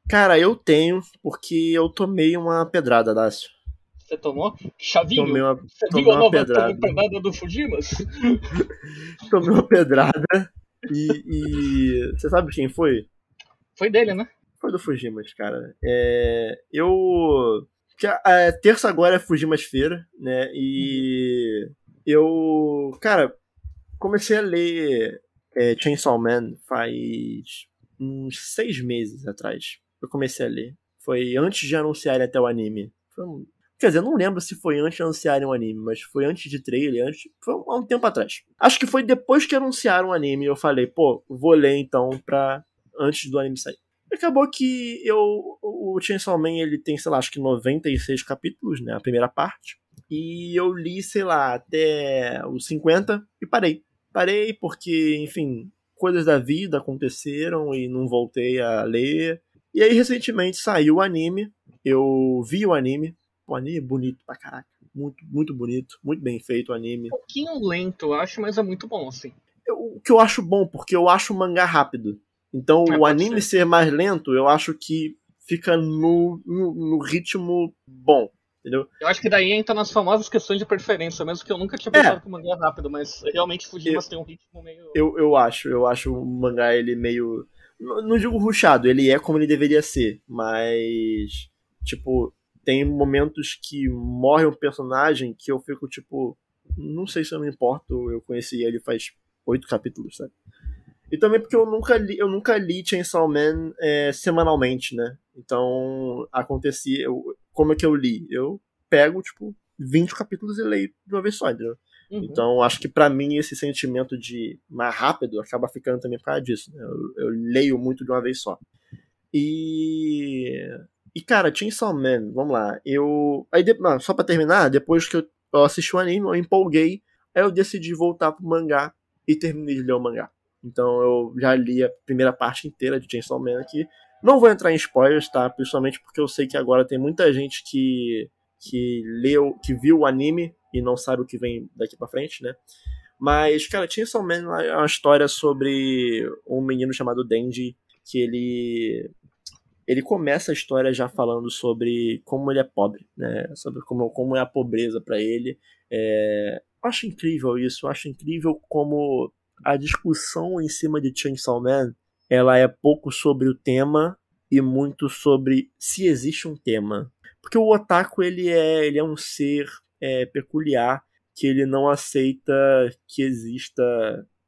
Cara, eu tenho, porque eu tomei uma pedrada, Dácio. Você tomou? Chavinho? Tomei uma, Você tomei uma pedrada. pedrada do Fujimas? tomei uma pedrada e, e. Você sabe quem foi? Foi dele, né? Foi do Fujimas, cara. É, eu. A, a terça agora é Fujimas Feira, né? E. Eu. Cara, comecei a ler é, Chainsaw Man faz uns seis meses atrás. Eu comecei a ler. Foi antes de anunciarem até o anime. Foi um... Quer dizer, não lembro se foi antes de anunciarem o anime, mas foi antes de trailer, antes. Foi há um tempo atrás. Acho que foi depois que anunciaram o anime, eu falei, pô, vou ler então pra. antes do anime sair. Acabou que eu. O Chainsaw Man ele tem, sei lá, acho que 96 capítulos, né? A primeira parte. E eu li, sei lá, até os 50 e parei. Parei porque, enfim, coisas da vida aconteceram e não voltei a ler. E aí, recentemente saiu o anime. Eu vi o anime. O anime é bonito pra caraca. Muito, muito bonito. Muito bem feito o anime. Um pouquinho lento, eu acho, mas é muito bom, assim. O que eu acho bom, porque eu acho o mangá rápido. Então, É, o anime ser. mais lento, eu acho que fica no, no, no ritmo bom. Entendeu? Eu acho que daí entra nas famosas questões de preferência, mesmo que eu nunca tinha É. pensado que o mangá é rápido, mas realmente Fujimas tem um ritmo meio. Eu, eu acho, eu acho o mangá ele meio. Não não digo ruchado, ele é como ele deveria ser, mas. Tipo, tem momentos que morre um personagem que eu fico tipo. Não sei se eu me importo, eu conheci ele faz oito capítulos, sabe? E também porque eu nunca li, eu nunca li Chainsaw Man é, semanalmente, né? Então, acontecia. Eu, como é que eu li? Eu pego, tipo, 20 capítulos e leio de uma vez só, entendeu? Uhum. Então, acho que pra mim esse sentimento de mais rápido acaba ficando também por causa disso. Né? Eu, eu leio muito de uma vez só. E. E, cara, Chainsaw Man, vamos lá. Eu. Aí, de... só pra terminar, depois que eu, eu assisti o anime, eu empolguei. Aí eu decidi voltar pro mangá e terminei de ler o mangá. Então eu já li a primeira parte inteira de Chainsaw Man aqui. Não vou entrar em spoilers, tá? Principalmente porque eu sei que agora tem muita gente que que leu, que viu o anime e não sabe o que vem daqui para frente, né? Mas, cara, Chainsaw Man é uma história sobre um menino chamado Denji, que ele ele começa a história já falando sobre como ele é pobre, né? Sobre como, como é a pobreza para ele. É, acho incrível isso, acho incrível como a discussão em cima de Chainsaw Man, ela é pouco sobre o tema e muito sobre se existe um tema. Porque o otaku ele é, ele é um ser é, peculiar que ele não aceita que exista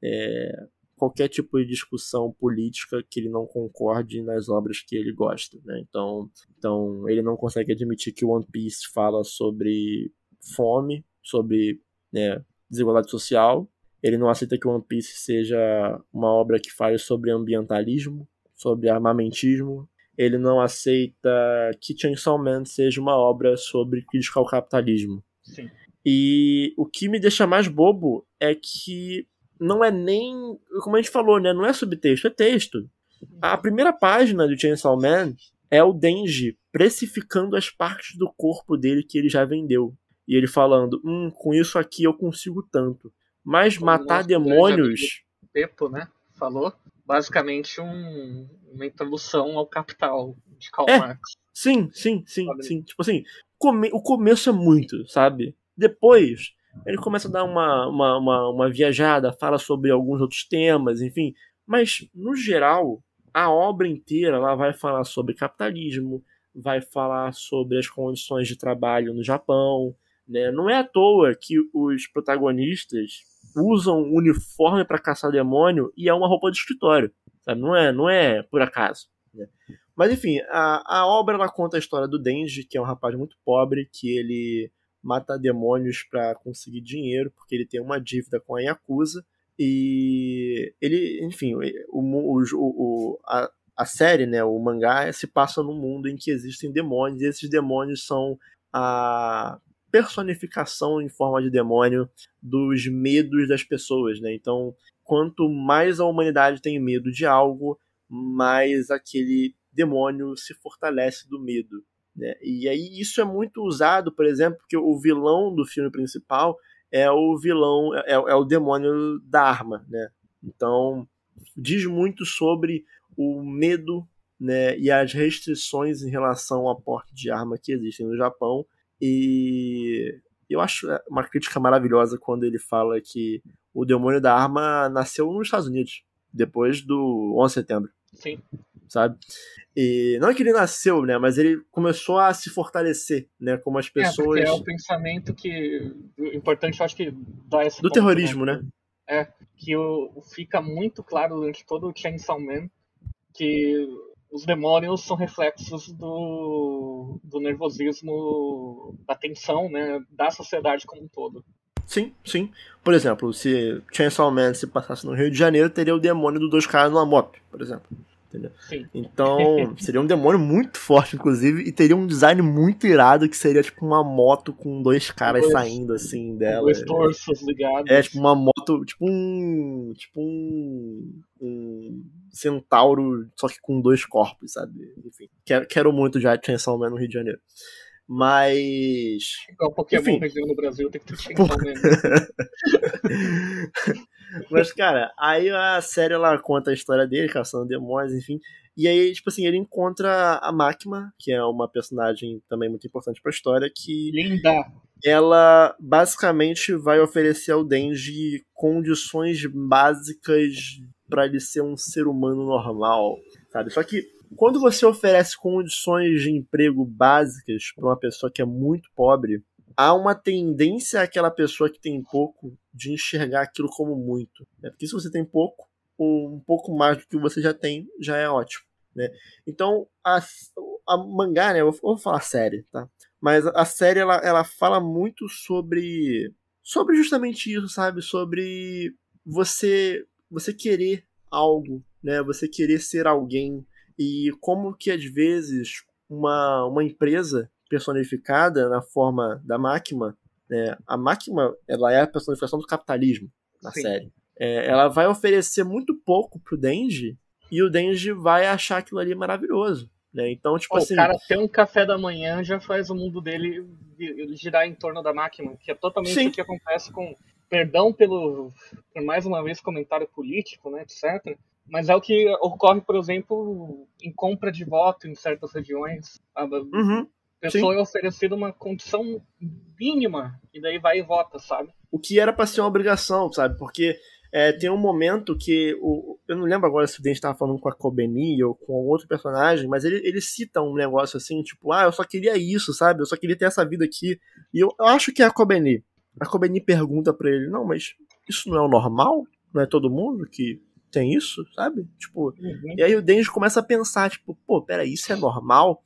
é, qualquer tipo de discussão política que ele não concorde nas obras que ele gosta, né? Então, então ele não consegue admitir que One Piece fala sobre fome, sobre né, desigualdade social. Ele não aceita que One Piece seja uma obra que fale sobre ambientalismo, sobre armamentismo. Ele não aceita que Chainsaw Man seja uma obra sobre crítica ao capitalismo. Sim. E o que me deixa mais bobo é que não é nem. Como a gente falou, né? Não é subtexto, é texto. A primeira página do Chainsaw Man é o Denji precificando as partes do corpo dele que ele já vendeu. E ele falando: Hum, com isso aqui eu consigo tanto. Mas Como matar demônios. Pepo, né? Falou. Basicamente um, uma introdução ao capital de Karl é, Marx. Sim, sim, sim, sim. Tipo assim, come, o começo é muito, sabe? Depois ele começa a dar uma, uma, uma, uma viajada, fala sobre alguns outros temas, enfim. Mas, no geral, a obra inteira ela vai falar sobre capitalismo, vai falar sobre as condições de trabalho no Japão. Né? Não é à toa que os protagonistas usam uniforme para caçar demônio e é uma roupa de escritório. Sabe? Não, é, não é por acaso. Né? Mas enfim, a, a obra ela conta a história do Denji, que é um rapaz muito pobre, que ele mata demônios para conseguir dinheiro, porque ele tem uma dívida com a Yakuza. E ele, enfim, o, o, o, a, a série, né, o mangá, se passa num mundo em que existem demônios, e esses demônios são a personificação em forma de demônio dos medos das pessoas, né? Então, quanto mais a humanidade tem medo de algo, mais aquele demônio se fortalece do medo. Né? E aí isso é muito usado, por exemplo, porque o vilão do filme principal é o vilão, é, é o demônio da arma, né? Então diz muito sobre o medo né, e as restrições em relação ao porte de arma que existem no Japão. E eu acho uma crítica maravilhosa quando ele fala que o demônio da arma nasceu nos Estados Unidos, depois do 11 de setembro. Sim sabe? E não é que ele nasceu, né? Mas ele começou a se fortalecer, né? Como as pessoas. É, é o pensamento que. Importante, eu acho que dá esse. Do ponto, terrorismo, né? né? É, que o, fica muito claro durante todo o Chainsaw Man que os demônios são reflexos do, do nervosismo, da tensão, né? Da sociedade como um todo. Sim, sim. Por exemplo, se Chainsaw Man se passasse no Rio de Janeiro, teria o demônio dos dois caras numa moto, por exemplo. Entendeu? Sim. Então, seria um demônio muito forte, inclusive, e teria um design muito irado que seria tipo uma moto com dois caras dois, saindo assim dela. Dois torsos ligados. É, tipo uma moto, tipo um. Tipo um. Um centauro, só que com dois corpos, sabe? Enfim. Quero, quero muito já Chainsaw Man no Rio de Janeiro. Mas. Igual Pokémon Enfim. no Brasil, tem que ter Chainsaw Man. Mas, cara, aí a série ela conta a história dele, caçando demônios, enfim. E aí, tipo assim, ele encontra a Máquina, que é uma personagem também muito importante pra história, que. Linda! Ela basicamente vai oferecer ao Denji condições básicas para ele ser um ser humano normal, sabe? Só que quando você oferece condições de emprego básicas para uma pessoa que é muito pobre, há uma tendência àquela pessoa que tem pouco de enxergar aquilo como muito. Né? Porque se você tem pouco, um pouco mais do que você já tem, já é ótimo. Né? Então, a, a mangá, né? Vou, falar série, tá? Mas a série, ela, ela fala muito sobre sobre justamente isso, sabe? Sobre você você querer algo, né? Você querer ser alguém e como que às vezes uma, uma empresa personificada na forma da máquina. Né? A máquina ela é a personificação do capitalismo na Sim. série. É, ela vai oferecer muito pouco pro Denji e o Denji vai achar aquilo ali maravilhoso. Né? Então, tipo assim. O cara ter um café da manhã já faz o mundo dele girar em torno da máquina, que é totalmente Sim. o que acontece com. Perdão pelo. por mais uma vez comentário político, né, etc. Mas é o que ocorre, por exemplo, em compra de voto em certas regiões. A uhum, pessoa sim. é oferecida uma condição mínima e daí vai e vota, sabe? O que era para ser uma obrigação, sabe? Porque é, tem um momento que. O, eu não lembro agora se o Dente estava falando com a Kobeni ou com outro personagem, mas ele, ele cita um negócio assim, tipo, ah, eu só queria isso, sabe? Eu só queria ter essa vida aqui. E eu, eu acho que é a Kobeni. A Kobeni pergunta para ele, não, mas isso não é o normal? Não é todo mundo que tem isso, sabe? Tipo, uhum. e aí o Denji começa a pensar, tipo, pô, peraí, isso é normal?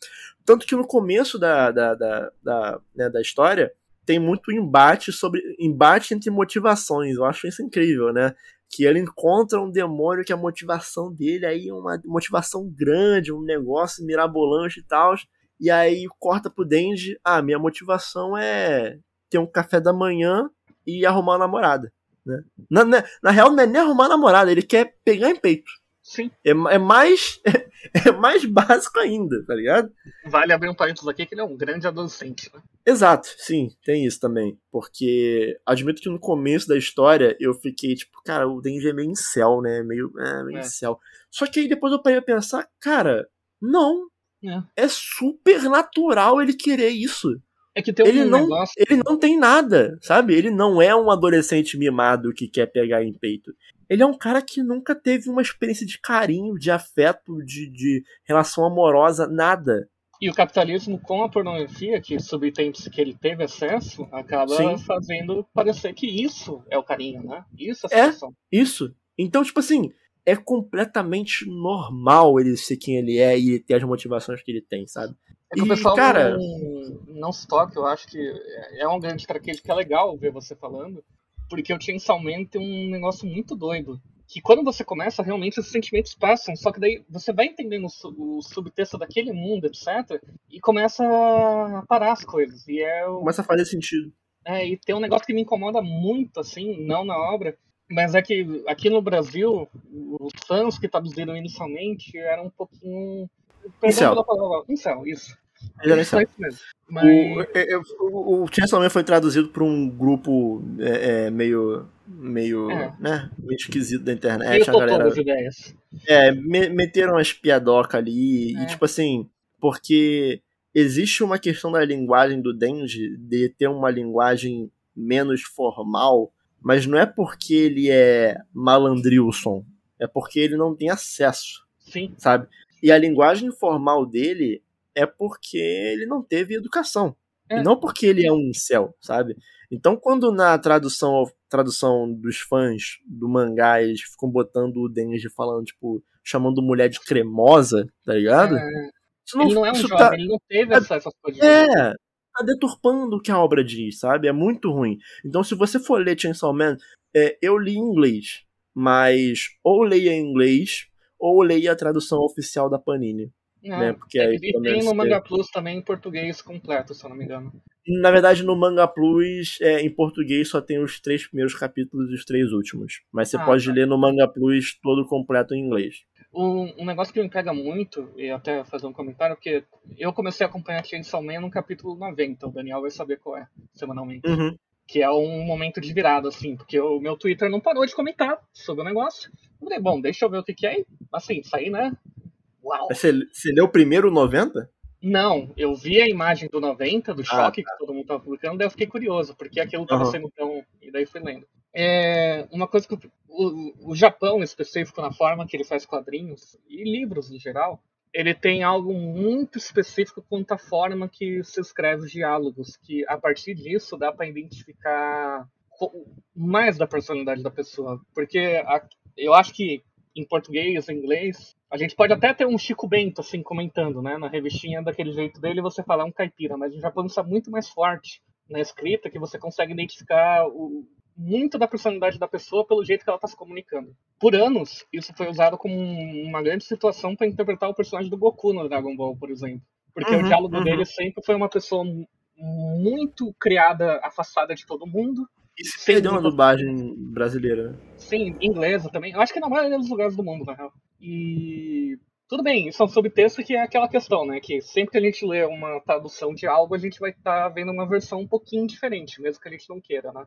Tanto que no começo da, da, da, da, né, da história tem muito embate sobre embate entre motivações. Eu acho isso incrível, né? Que ele encontra um demônio que a motivação dele aí é uma motivação grande, um negócio mirabolante e tal. E aí corta pro Denji, ah, minha motivação é ter um café da manhã e arrumar uma namorada. Né? Na, na, na, real, não é nem arrumar namorada, ele quer pegar em peito. Sim. É, é mais é, é, mais básico ainda, tá ligado? Vale abrir um parênteses aqui que ele é um grande adolescente, né? Exato, sim, tem isso também. Porque admito que no começo da história eu fiquei tipo, cara, o Denji é meio incel, né? Meio, é, meio é. incel. Só que aí depois eu parei a pensar, cara, não. É. é super natural ele querer isso. É que tem um ele não, negócio... Ele não tem nada, sabe? Ele não é um adolescente mimado que quer pegar em peito. Ele é um cara que nunca teve uma experiência de carinho, de afeto, de, de relação amorosa, nada. E o capitalismo com a pornografia, que subtende que ele teve acesso, acaba Sim. fazendo parecer que isso é o carinho, né? Isso é a situação. É, isso. Então, tipo assim, é completamente normal ele ser quem ele é e ter as motivações que ele tem, sabe? É que e, o pessoal cara... não, não se toca, eu acho que é uma grande característica é legal ver você falando, porque o Chainsaw Man tem um negócio muito doido. Que quando você começa, realmente os sentimentos passam, só que daí você vai entendendo o, subtexto daquele mundo, etc., e começa a parar as coisas. E é o... Começa a fazer sentido. É, e tem um negócio que me incomoda muito, assim, não na obra, mas é que aqui no Brasil, os fãs que traduziram inicialmente eram um pouquinho. Perdão pela palavra. Incel, isso. Ele é isso mesmo. Mas... O, o, o Chainsaw foi traduzido por um grupo é, é, meio. meio. É. né? meio esquisito da internet. a galera. É, me, meteram as piadocas ali. É. E tipo assim, porque existe uma questão da linguagem do Denji de ter uma linguagem menos formal mas não é porque ele é malandrilson, é porque ele não tem acesso. Sim. Sabe? E a linguagem informal dele é porque ele não teve educação. É. E não porque ele é um incel, sabe? Então, quando na tradução tradução dos fãs do mangá eles ficam botando o Denji falando, tipo, chamando mulher de cremosa, tá ligado? É. Não, ele não é um jovem, tá... ele não teve essa, essas coisas. É, tá deturpando o que a obra diz, sabe? É muito ruim. Então, se você for ler Chainsaw Man, é, eu li em inglês, mas ou leia em inglês ou leia a tradução oficial da Panini. Não, né? Porque é, aí, tem no Manga Plus também em português completo, se eu não me engano. Na verdade, no Manga Plus, é, em português, só tem os três primeiros capítulos e os três últimos. Mas você ah, pode tá. ler no Manga Plus todo completo em inglês. Um, um, negócio que me pega muito, e até fazer um comentário, porque eu comecei a acompanhar Chainsaw Man no capítulo 90, o Daniel vai saber qual é, semanalmente. Uhum. Que é um momento de virada, assim, porque o meu Twitter não parou de comentar sobre o negócio. Eu falei, bom, deixa eu ver o que, que é. Assim, isso aí, né? Uau! Você, você leu primeiro o 90? Não, eu vi a imagem do 90, do ah, choque ah, tá. que todo mundo tava publicando, daí eu fiquei curioso, porque aquilo tava uhum. sendo tão. E daí fui lendo. É uma coisa que o, o Japão, em específico, na forma que ele faz quadrinhos, e livros em geral, ele tem algo muito específico quanto à forma que se escreve os diálogos, que a partir disso dá para identificar mais da personalidade da pessoa. Porque a, eu acho que em português, em inglês, a gente pode até ter um Chico Bento, assim, comentando, né? Na revistinha, daquele jeito dele, você fala é um caipira, mas o Japão está muito mais forte na escrita, que você consegue identificar o, muito da personalidade da pessoa pelo jeito que ela está se comunicando. Por anos, isso foi usado como uma grande situação para interpretar o personagem do Goku no Dragon Ball, por exemplo. Porque uhum, o diálogo uhum. dele sempre foi uma pessoa muito criada, afastada de todo mundo, Se perdeu na dublagem brasileira. Sim, inglesa também. Eu acho que na maioria dos lugares do mundo, na real. E. Tudo bem, isso é um subtexto que é aquela questão, né? Que sempre que a gente lê uma tradução de algo, a gente vai estar tá vendo uma versão um pouquinho diferente, mesmo que a gente não queira, né?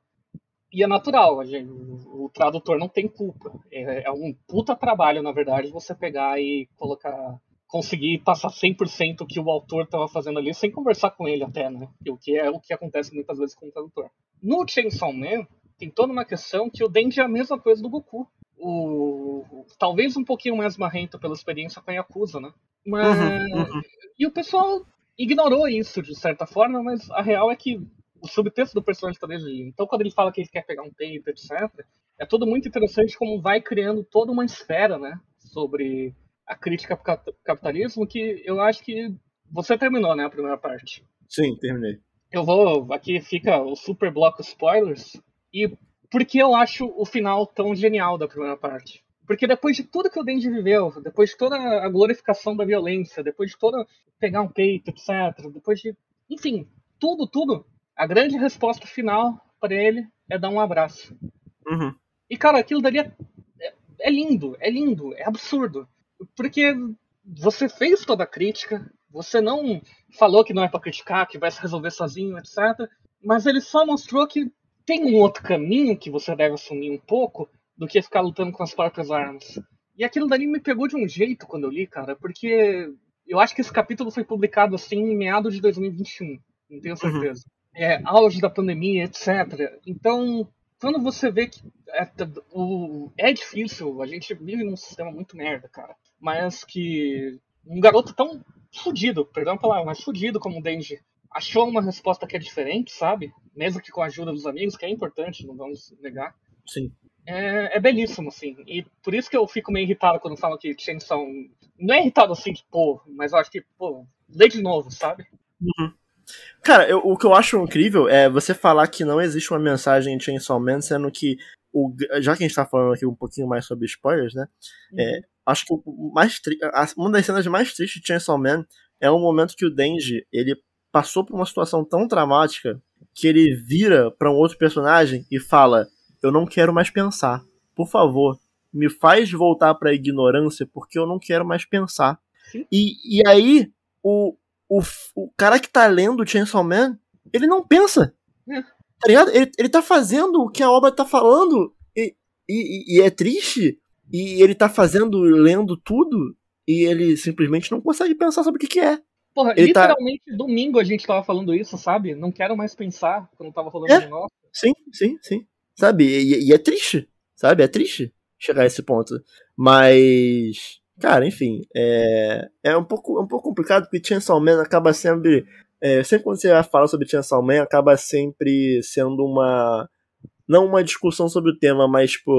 E é natural, gente, o tradutor não tem culpa. É, é, um puta trabalho, na verdade, você pegar e colocar. Conseguir passar 100% o que o autor estava fazendo ali, sem conversar com ele até, né? O que é o que acontece muitas vezes com o tradutor. No Chainsaw Man, tem toda uma questão que o Denji é a mesma coisa do Goku. O, talvez um pouquinho mais marrento pela experiência com a Yakuza, né? Mas, uhum, uhum. E o pessoal ignorou isso de certa forma, mas a real é que o subtexto do personagem está desde Então, quando ele fala que ele quer pegar um peito, etc., é tudo muito interessante como vai criando toda uma esfera, né? Sobre a crítica ao capitalismo, que eu acho que você terminou, né? A primeira parte. Sim, terminei. Eu vou. Aqui fica o super bloco spoilers. E por que eu acho o final tão genial da primeira parte? Porque depois de tudo que o Denji viveu, depois de toda a glorificação da violência, depois de toda pegar um peito, etc., depois de. Enfim, tudo, tudo, a grande resposta final para ele é dar um abraço. Uhum. E, cara, aquilo dali é, é, é, lindo, é lindo, é absurdo. Porque você fez toda a crítica, você não falou que não é para criticar, que vai se resolver sozinho, etc. Mas ele só mostrou que tem um outro caminho que você deve assumir um pouco do que ficar lutando com as próprias armas. E aquilo dali me pegou de um jeito quando eu li, cara, porque eu acho que esse capítulo foi publicado assim em meados de 2021, não tenho uhum. certeza. Uhum é, auge da pandemia, etc. Então, quando você vê que é, o, é difícil, a gente vive num sistema muito merda, cara. Mas que um garoto tão fudido, perdão a palavra, mas fudido como o Denji, achou uma resposta que é diferente, sabe? Mesmo que com a ajuda dos amigos, que é importante, não vamos negar. Sim. É, é belíssimo, assim. E por isso que eu fico meio irritado quando falam que Chainsaw... Não é irritado assim, de pô, mas eu acho que, pô, lê de novo, sabe? Uhum. Cara, eu, o que eu acho incrível é você falar que não existe uma mensagem em Chainsaw Man, sendo que, o, já que a gente tá falando aqui um pouquinho mais sobre spoilers, né? Uhum. É, acho que o mais uma das cenas mais tristes de Chainsaw Man é o momento que o Denji, ele passou por uma situação tão traumática que ele vira para um outro personagem e fala: "Eu não quero mais pensar. Por favor, me faz voltar para a ignorância porque eu não quero mais pensar". E, e aí o, o, o cara que tá lendo o Chainsaw Man, ele não pensa. É. Tá ligado? Ele, ele tá fazendo o que a obra tá falando e, e, e é triste. E ele tá fazendo, lendo tudo, e ele simplesmente não consegue pensar sobre o que, que é. Porra, ele tá literalmente tá... domingo a gente tava falando isso, sabe? Não quero mais pensar quando tava falando é, de nós. Sim, sim, sim. Sabe? E, e, é triste, sabe? É triste chegar a esse ponto. Mas. Cara, enfim, é, é um, pouco, é um pouco complicado porque Chainsaw Man acaba sempre. É, sempre quando você fala sobre Chainsaw Man, acaba sempre sendo uma. Não uma discussão sobre o tema, mas, tipo,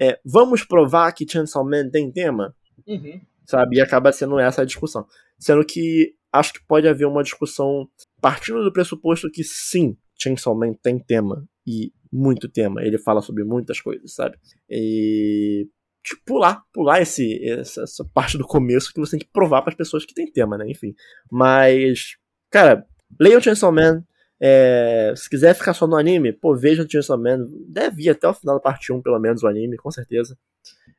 é, vamos provar que Chainsaw Man tem tema? Uhum. Sabe? E acaba sendo essa a discussão. Sendo que acho que pode haver uma discussão partindo do pressuposto que sim, Chainsaw Man tem tema. E muito tema. Ele fala sobre muitas coisas, sabe? E tipo, pular, pular esse, essa, essa, parte do começo que você tem que provar para as pessoas que tem tema, né? Enfim. Mas, cara, leiam Chainsaw Man. É, se quiser ficar só no anime, pô, veja o Chainsaw Man. Deve ir até o final da parte 1, pelo menos, o anime, com certeza.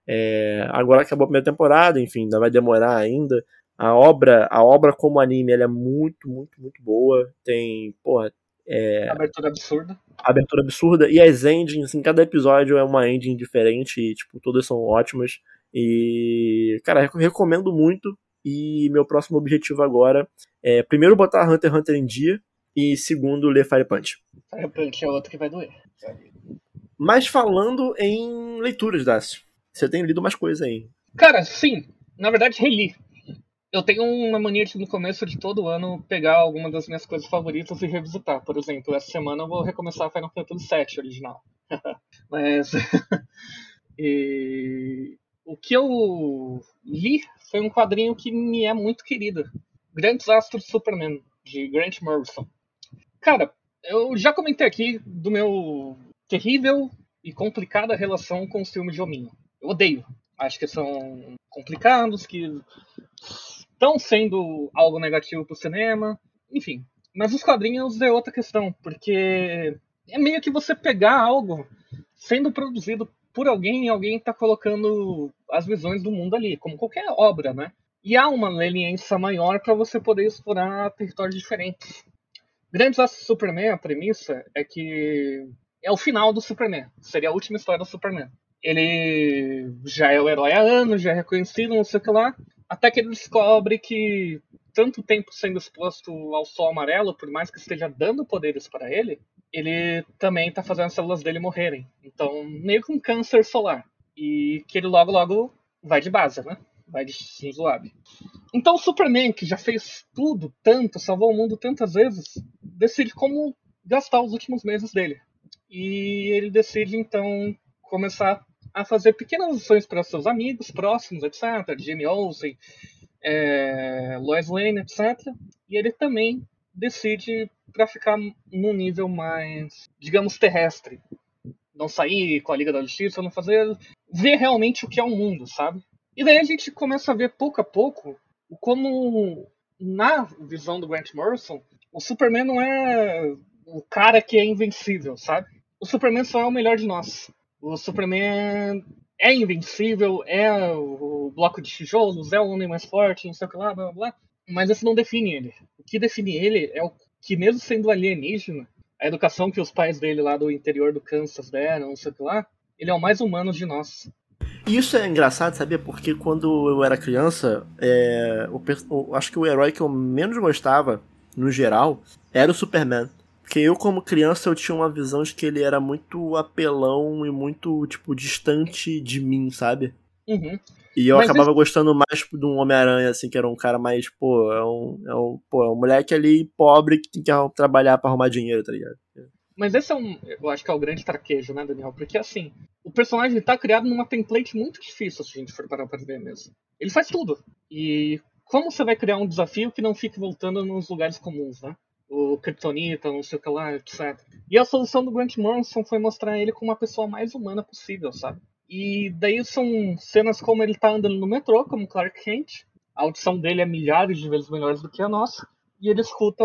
É, agora acabou a primeira temporada, enfim, ainda vai demorar ainda. A obra, a obra como anime, ela é muito, muito, muito boa. Tem, porra, é, abertura absurda. Abertura absurda. E as endings, em assim, cada episódio é uma ending diferente. E, tipo, todas são ótimas. E, cara, recomendo muito. E meu próximo objetivo agora é, primeiro, botar Hunter x Hunter em dia. E segundo, ler Fire Punch. Fire Punch é outro que vai doer. Mas falando em leituras, Dácio. Você tem lido mais coisas aí. Cara, sim. Na verdade, reli eu tenho uma mania de no começo de todo ano pegar alguma das minhas coisas favoritas e revisitar. Por exemplo, essa semana eu vou recomeçar Final Fantasy VII original. Mas e... o que eu li foi um quadrinho que me é muito querido, Grandes Astros Superman de Grant Morrison. Cara, eu já comentei aqui do meu terrível e complicada relação com os filmes de hominho. Eu odeio. Acho que são complicados, que estão sendo algo negativo para o cinema, enfim. Mas os quadrinhos é outra questão, porque é meio que você pegar algo sendo produzido por alguém e alguém está colocando as visões do mundo ali, como qualquer obra, né? E há uma leniência maior para você poder explorar territórios diferentes. Grandes Astros do Superman, a premissa é que é o final do Superman. Seria a última história do Superman. Ele já é o herói há anos, já é reconhecido, não sei o que lá. Até que ele descobre que tanto tempo sendo exposto ao sol amarelo, por mais que esteja dando poderes para ele, ele também está fazendo as células dele morrerem. Então, meio que um câncer solar. E que ele logo, logo vai de base, né? Vai de Abe. Então o Superman, que já fez tudo, tanto, salvou o mundo tantas vezes, decide como gastar os últimos meses dele. E ele decide então começar a fazer pequenas ações para seus amigos próximos, etc. Jimmy Olsen, é, Lois Lane, etc. E ele também decide para ficar num nível mais, digamos, terrestre. Não sair com a Liga da Justiça, não fazer. ver realmente o que é o mundo, sabe? E daí a gente começa a ver pouco a pouco como, na visão do Grant Morrison, o Superman não é o cara que é invencível, sabe? O Superman só é o melhor de nós. O Superman é invencível, é o bloco de tijolos, é o homem mais forte, não sei o que lá, blá blá blá. Mas isso não define ele. O que define ele é o que, mesmo sendo alienígena, a educação que os pais dele lá do interior do Kansas deram, não sei o que lá, ele é o mais humano de nós. E isso é engraçado, sabia? Porque quando eu era criança, é, o, acho que o herói que eu menos gostava, no geral, era o Superman. Porque eu, como criança, eu tinha uma visão de que ele era muito apelão e muito, tipo, distante de mim, sabe? Uhum. E eu Mas acabava esse... gostando mais de um Homem-Aranha, assim, que era um cara mais, pô, é um, é um, pô, é um moleque ali pobre que tem que trabalhar para arrumar dinheiro, tá ligado? Mas esse é um. Eu acho que é o grande traquejo, né, Daniel? Porque assim, o personagem tá criado numa template muito difícil, se a gente for parar pra ver mesmo. Ele faz tudo. E como você vai criar um desafio que não fique voltando nos lugares comuns, né? O Kryptonita, não sei o que lá, etc. E a solução do Grant Morrison foi mostrar ele como uma pessoa mais humana possível, sabe? E daí são cenas como ele tá andando no metrô, como Clark Kent. A audição dele é milhares de vezes melhor do que a nossa. E ele escuta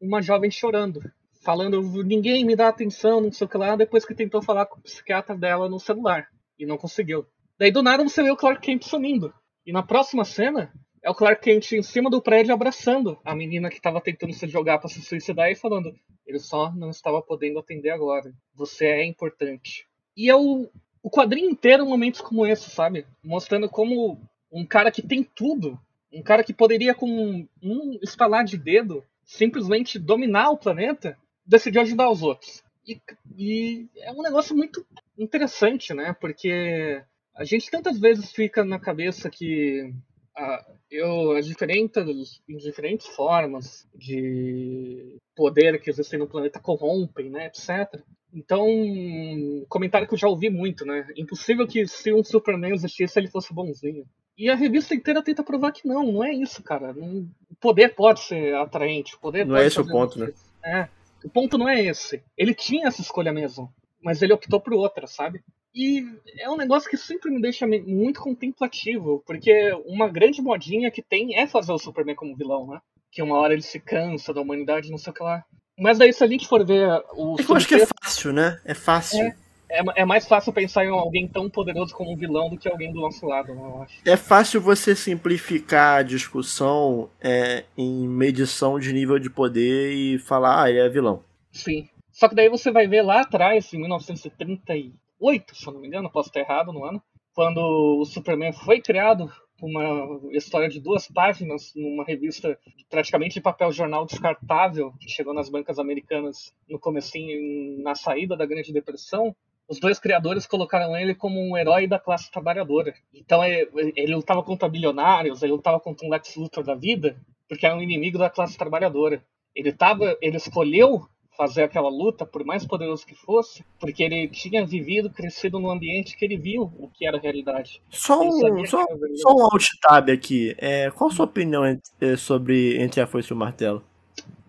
uma jovem chorando falando ninguém me dá atenção, não sei o que lá, depois que tentou falar com o psiquiatra dela no celular e não conseguiu. Daí do nada você vê o Clark Kent sumindo. E na próxima cena é o Clark Kent em cima do prédio abraçando a menina que estava tentando se jogar para se suicidar e falando: ele só não estava podendo atender agora. Você é importante. E é o, o quadrinho inteiro momentos como esse, sabe? Mostrando como um cara que tem tudo, um cara que poderia com um estalar de dedo simplesmente dominar o planeta, decidiu ajudar os outros. E, e, é um negócio muito interessante, né? Porque a gente tantas vezes fica na cabeça que a, eu, as diferentes, diferentes formas de poder que existem no planeta corrompem, né? Etc. Então, um comentário que eu já ouvi muito, né? Impossível que se um Superman existisse ele fosse bonzinho. E a revista inteira tenta provar que não, não é isso, cara. Não, o poder pode ser atraente, o poder Não é esse o ponto, né? É. O ponto não é esse. Ele tinha essa escolha mesmo, mas ele optou por outra, sabe? E é um negócio que sempre me deixa muito contemplativo, porque uma grande modinha que tem é fazer o Superman como vilão, né? Que uma hora ele se cansa da humanidade, não sei o que lá. Mas daí, se a gente for ver o. É que eu acho que é fácil, né? É fácil. É, é, é, mais fácil pensar em alguém tão poderoso como um vilão do que alguém do nosso lado, eu acho. É fácil você simplificar a discussão é, em medição de nível de poder e falar, ah, ele é vilão. Sim. Só que daí você vai ver lá atrás, em 1938, se eu não me engano, posso estar errado no ano, quando o Superman foi criado, uma história de duas páginas numa revista praticamente de papel jornal descartável que chegou nas bancas americanas no comecinho na saída da Grande Depressão os dois criadores colocaram ele como um herói da classe trabalhadora. Então é, ele lutava contra bilionários, ele lutava contra um Lex Luthor da vida, porque era um inimigo da classe trabalhadora. Ele tava, ele escolheu fazer aquela luta, por mais poderoso que fosse, porque ele tinha vivido, crescido num ambiente que ele viu o que era a realidade. Só um, só, só um alt tab aqui. É, qual a sua opinião é, sobre Entre a Foice e o Martelo?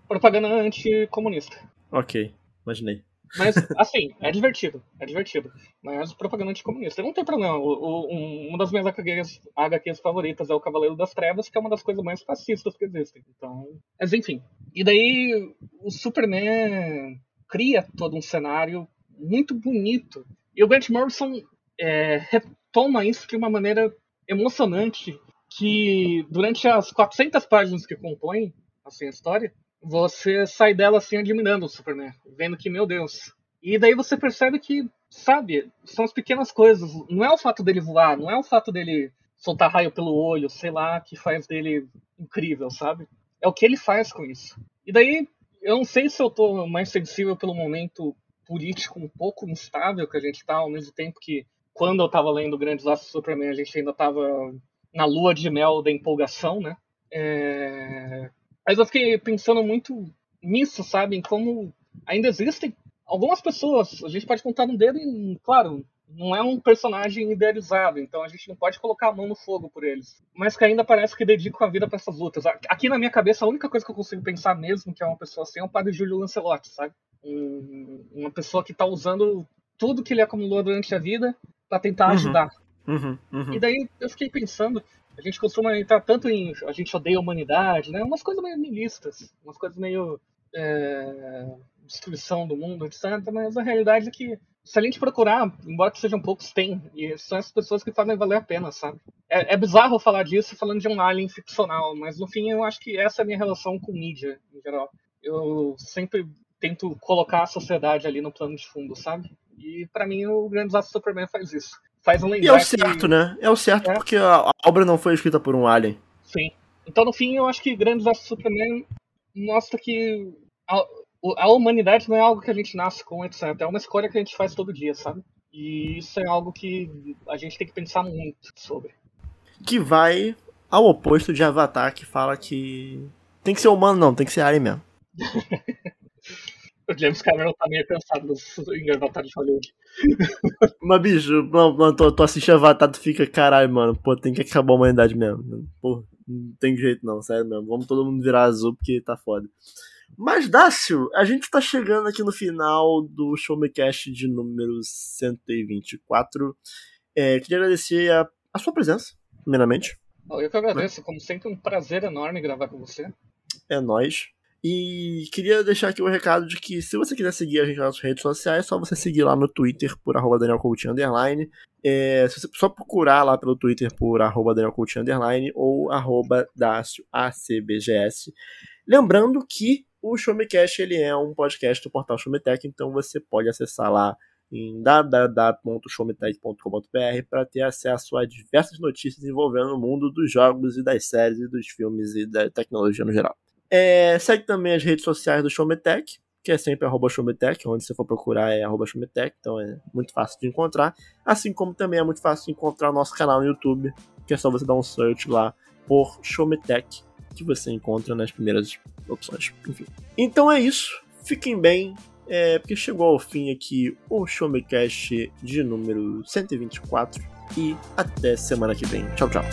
Propaganda anticomunista. Ok, imaginei. Mas, assim, é divertido. É divertido. Mas propaganda anticomunista. Não tem problema. O, o, um, uma das minhas HQs, HQs favoritas é o Cavaleiro das Trevas, que é uma das coisas mais fascistas que existem. Então. Mas enfim. E daí o Superman cria todo um cenário muito bonito. E o Grant Morrison é, retoma isso de uma maneira emocionante, que durante as 400 páginas que compõem assim, a história, você sai dela assim admirando o Superman, vendo que, meu Deus. E daí você percebe que, sabe, são as pequenas coisas. Não é o fato dele voar, não é o fato dele soltar raio pelo olho, sei lá, que faz dele incrível, sabe? É o que ele faz com isso. E daí, eu não sei se eu tô mais sensível pelo momento político um pouco instável que a gente tá, ao mesmo tempo que quando eu tava lendo Grandes Laços do Superman, a gente ainda tava na lua de mel da empolgação, né? É... Mas eu fiquei pensando muito nisso, sabe? Em como ainda existem algumas pessoas, a gente pode contar no dedo, e, claro, não é um personagem idealizado, então a gente não pode colocar a mão no fogo por eles. Mas que ainda parece que dedicam a vida para essas lutas. Aqui na minha cabeça, a única coisa que eu consigo pensar mesmo que é uma pessoa assim é o padre Júlio Lancelotti, sabe? Um, uma pessoa que tá usando tudo que ele acumulou durante a vida para tentar uhum. ajudar. Uhum, uhum. E daí eu fiquei pensando, a gente costuma entrar tanto em a gente odeia a humanidade, né? Umas coisas meio nihilistas, umas coisas meio é, destruição do mundo, etc. Mas a realidade é que se a gente procurar, embora que sejam poucos, tem. E são essas pessoas que fazem valer a pena, sabe? É, é, bizarro falar disso falando de um alien ficcional, mas no fim eu acho que essa é a minha relação com mídia, em geral. Eu sempre tento colocar a sociedade ali no plano de fundo, sabe? E para mim o Grande Desastre Superman faz isso. Faz um lembrar E é o certo, que... né? É o certo é. porque a, obra não foi escrita por um alien. Sim. Então no fim eu acho que Grande Desastre Superman mostra que a, a humanidade não é algo que a gente nasce com, etc. É uma escolha que a gente faz todo dia, sabe? E isso é algo que a gente tem que pensar muito sobre. Que vai ao oposto de Avatar, que fala que tem que ser humano, não, tem que ser alien mesmo. o James Cameron tá meio cansado em Avatar de Hollywood. Mas, bicho, não, não, tu, tu assiste Avatar, tu fica, caralho, mano, pô, tem que acabar a humanidade mesmo. Pô, não tem jeito não, sério mesmo. Vamos todo mundo virar azul porque tá foda. Mas, Dácio, a gente tá chegando aqui no final do Showmecast de número 124. É, queria agradecer a, a sua presença, primeiramente. Eu que agradeço, como sempre, um prazer enorme gravar com você. É nóis. E queria deixar aqui o um recado de que se você quiser seguir a gente nas redes sociais, é só você seguir lá no Twitter por arroba Daniel Coutinho Underline. É, só procurar lá pelo Twitter por arroba Daniel Coutinho Underline ou arroba Dácio ACBGS. Lembrando que o Showmecast ele é um podcast do portal Showmetech, então você pode acessar lá em www.showmetech.com.br para ter acesso a diversas notícias envolvendo o mundo dos jogos e das séries e dos filmes e da tecnologia no geral. É, segue também as redes sociais do Showmetech, que é sempre arroba Showmetech, onde você for procurar é arroba Showmetech, então é muito fácil de encontrar. Assim como também é muito fácil de encontrar o nosso canal no YouTube, que é só você dar um search lá por Showmetech que você encontra nas primeiras opções. Enfim. Então é isso. Fiquem bem. É, porque chegou ao fim aqui o Showmecast de número 124. E até semana que vem. Tchau, tchau.